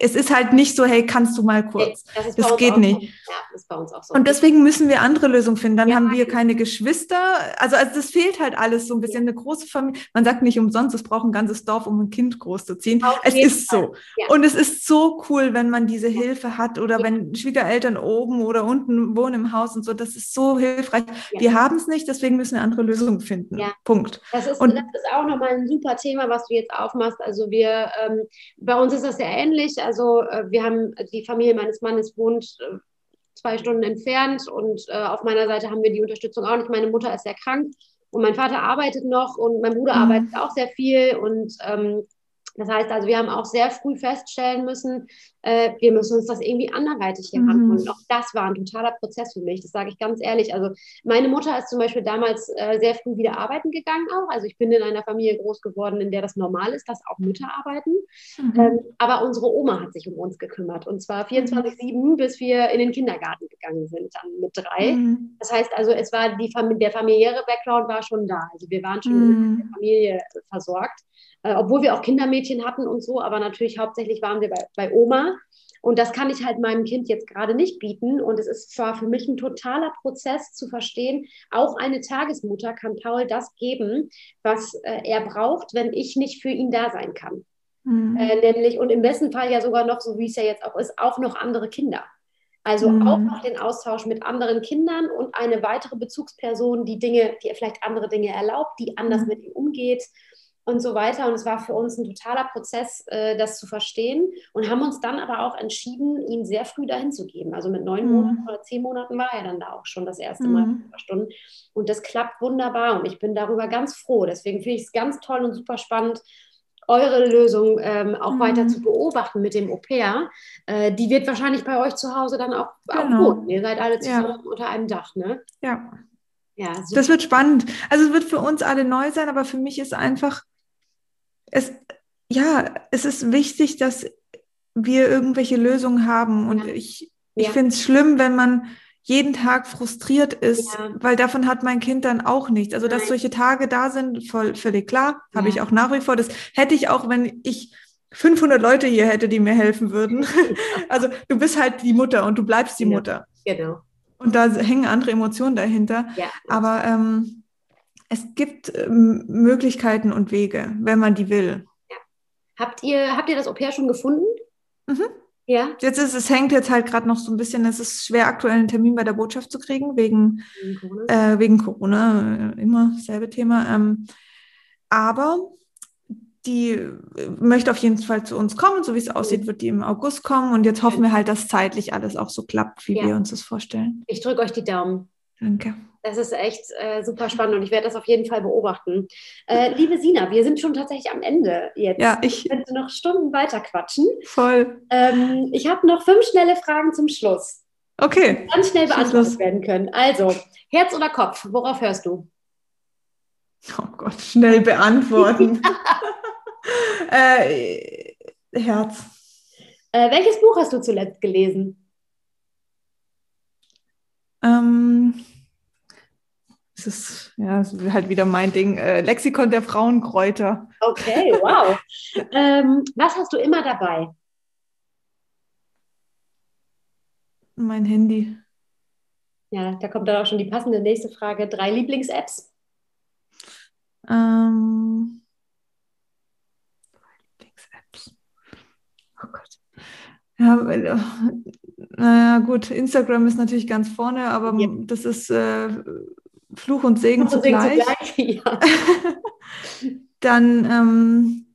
es ist halt nicht so, hey, kannst du mal kurz. Das, das geht nicht. So. Ja, das ist bei uns auch so. Und deswegen müssen wir andere Lösungen finden. Dann ja, haben wir keine Geschwister. Also, also das fehlt halt alles so ein bisschen. Eine große Familie. Man sagt nicht umsonst, es braucht ein ganzes Dorf, um ein Kind großzuziehen. Es ist Fall. so. Ja. Und es ist so cool, wenn man diese Hilfe hat oder wenn Schwiegereltern oben oder unten wohnen im Haus und so das ist so hilfreich. Ja. Wir haben es nicht, deswegen müssen wir andere Lösungen finden. Ja. Punkt. Das ist, und, das ist auch nochmal ein super Thema, was du jetzt aufmachst. Also wir, ähm, bei uns ist das sehr ähnlich. Also äh, wir haben, die Familie meines Mannes wohnt äh, zwei Stunden entfernt und äh, auf meiner Seite haben wir die Unterstützung auch nicht. Meine Mutter ist sehr krank und mein Vater arbeitet noch und mein Bruder mhm. arbeitet auch sehr viel und ähm, das heißt also, wir haben auch sehr früh feststellen müssen, äh, wir müssen uns das irgendwie anderweitig hier mhm. Und auch das war ein totaler Prozess für mich, das sage ich ganz ehrlich. Also meine Mutter ist zum Beispiel damals äh, sehr früh wieder arbeiten gegangen auch. Also ich bin in einer Familie groß geworden, in der das normal ist, dass auch Mütter arbeiten. Mhm. Ähm, aber unsere Oma hat sich um uns gekümmert. Und zwar 24-7, mhm. bis wir in den Kindergarten gegangen sind, dann mit drei. Mhm. Das heißt also, es war die Fam der familiäre Background war schon da. Also wir waren schon mhm. in der Familie versorgt äh, obwohl wir auch Kindermädchen hatten und so, aber natürlich hauptsächlich waren wir bei, bei Oma. Und das kann ich halt meinem Kind jetzt gerade nicht bieten. Und es ist zwar für mich ein totaler Prozess zu verstehen, auch eine Tagesmutter kann Paul das geben, was äh, er braucht, wenn ich nicht für ihn da sein kann. Mhm. Äh, nämlich, und im besten Fall ja sogar noch, so wie es ja jetzt auch ist, auch noch andere Kinder. Also mhm. auch noch den Austausch mit anderen Kindern und eine weitere Bezugsperson, die Dinge, die vielleicht andere Dinge erlaubt, die anders mhm. mit ihm umgeht und so weiter. Und es war für uns ein totaler Prozess, äh, das zu verstehen und haben uns dann aber auch entschieden, ihn sehr früh dahin zu geben. Also mit neun mhm. Monaten oder zehn Monaten war er dann da auch schon das erste Mal mhm. Stunden. Und das klappt wunderbar und ich bin darüber ganz froh. Deswegen finde ich es ganz toll und super spannend, eure Lösung ähm, auch mhm. weiter zu beobachten mit dem Au-pair. Äh, die wird wahrscheinlich bei euch zu Hause dann auch, genau. auch. Ihr seid alle zusammen ja. unter einem Dach, ne? Ja. Ja, das wird spannend. Also es wird für uns alle neu sein, aber für mich ist einfach es, ja, es ist wichtig, dass wir irgendwelche Lösungen haben. Und ja. ich, ich ja. finde es schlimm, wenn man jeden Tag frustriert ist, ja. weil davon hat mein Kind dann auch nichts. Also, dass Nein. solche Tage da sind, voll, völlig klar, habe ich auch nach wie vor. Das hätte ich auch, wenn ich 500 Leute hier hätte, die mir helfen würden. Also du bist halt die Mutter und du bleibst die. Mutter. Genau. Und da hängen andere Emotionen dahinter. Ja. Aber ähm, es gibt ähm, Möglichkeiten und Wege, wenn man die will. Habt ihr, habt ihr das Au pair schon gefunden? Mhm. Ja. Jetzt ist es hängt jetzt halt gerade noch so ein bisschen, es ist schwer, aktuell einen Termin bei der Botschaft zu kriegen, wegen, äh, wegen Corona, äh, immer dasselbe Thema. Ähm, aber die äh, möchte auf jeden Fall zu uns kommen. So wie es aussieht, wird die im August kommen. Und jetzt hoffen wir halt, dass zeitlich alles auch so klappt, wie Ja. wir uns das vorstellen. Ich drücke euch die Daumen. Danke. Das ist echt äh, super spannend und ich werde das auf jeden Fall beobachten. Äh, liebe Sina, wir sind schon tatsächlich am Ende jetzt. Ja, ich Ich könnte noch Stunden weiter quatschen. voll. Ähm, ich habe noch fünf schnelle Fragen zum Schluss. Okay. Ganz schnell beantwortet werden können. Also, Herz oder Kopf? Worauf hörst du? Oh Gott, schnell beantworten. äh, Herz. Äh, welches Buch hast du zuletzt gelesen? Ähm, es ist ja es ist halt wieder mein Ding. Äh, Lexikon der Frauenkräuter. Okay, wow. ähm, was hast du immer dabei? Mein Handy. Ja, da kommt dann auch schon die passende nächste Frage. Drei Lieblings-Apps? Ähm, Lieblings-Apps. Oh Gott. Ja, äh, naja, gut, Instagram ist natürlich ganz vorne, aber Ja. das ist äh, Fluch und Segen Deswegen zugleich. zugleich. Ja. Dann ähm,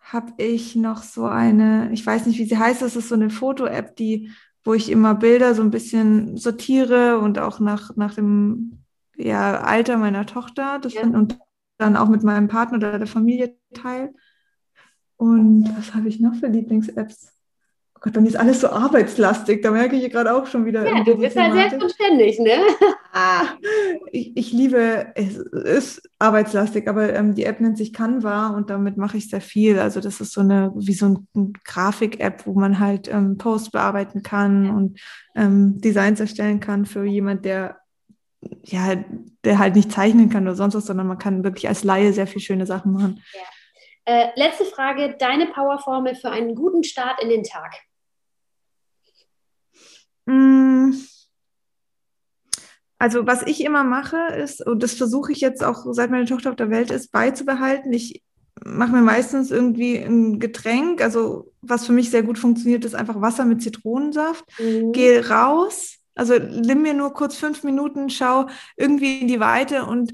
habe ich noch so eine, ich weiß nicht, wie sie heißt, das ist so eine Foto-App, die, wo ich immer Bilder so ein bisschen sortiere und auch nach, nach dem ja, Alter meiner Tochter das Ja. find- und dann auch mit meinem Partner oder der Familie teile. Und was habe ich noch für Lieblings-Apps? Gott, bei mir ist alles so arbeitslastig, da merke ich hier gerade auch schon wieder. ja, du bist halt verständlich, ne? Ich, ich liebe, es ist arbeitslastig, aber ähm, die App nennt sich Canva und damit mache ich sehr viel. Also das ist so eine, wie so ein, ein Grafik-App, wo man halt ähm, Posts bearbeiten kann und ähm, Designs erstellen kann für jemand, der ja, der halt nicht zeichnen kann oder sonst was, sondern man kann wirklich als Laie sehr viel schöne Sachen machen. Äh, letzte Frage: Deine Powerformel für einen guten Start in den Tag? Mm. Also was ich immer mache ist, und das versuche ich jetzt auch, seit meine Tochter auf der Welt ist, beizubehalten. Ich mache mir meistens irgendwie ein Getränk. Also was für mich sehr gut funktioniert, ist einfach Wasser mit Zitronensaft. Mhm. Gehe raus, also nimm mir nur kurz fünf Minuten, schau irgendwie in die Weite und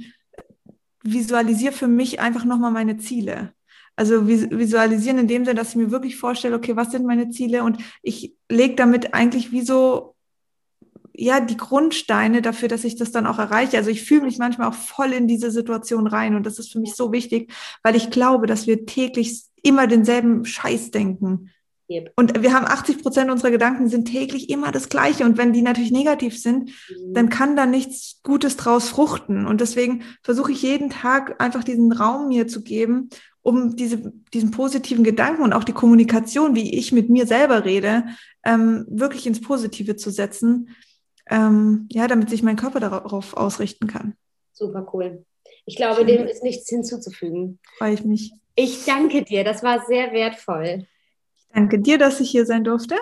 visualisiere für mich einfach nochmal meine Ziele. Also vis- visualisieren in dem Sinne, dass ich mir wirklich vorstelle, okay, was sind meine Ziele? Und ich lege damit eigentlich wie so, ja, die Grundsteine dafür, dass ich das dann auch erreiche. Also ich fühle mich manchmal auch voll in diese Situation rein und das ist für mich so wichtig, weil ich glaube, dass wir täglich immer denselben Scheiß denken. Yep. Und wir haben 80 Prozent unserer Gedanken sind täglich immer das Gleiche. Und wenn die natürlich negativ sind, Mhm. dann kann da nichts Gutes draus fruchten. Und deswegen versuche ich jeden Tag einfach diesen Raum mir zu geben, um diese, diesen positiven Gedanken und auch die Kommunikation, wie ich mit mir selber rede, ähm, wirklich ins Positive zu setzen. Ähm, ja, damit sich mein Körper darauf ausrichten kann. Super cool. Ich glaube, dem ist nichts hinzuzufügen. Freue ich mich. Ich danke dir, das war sehr wertvoll. Danke dir, dass ich hier sein durfte.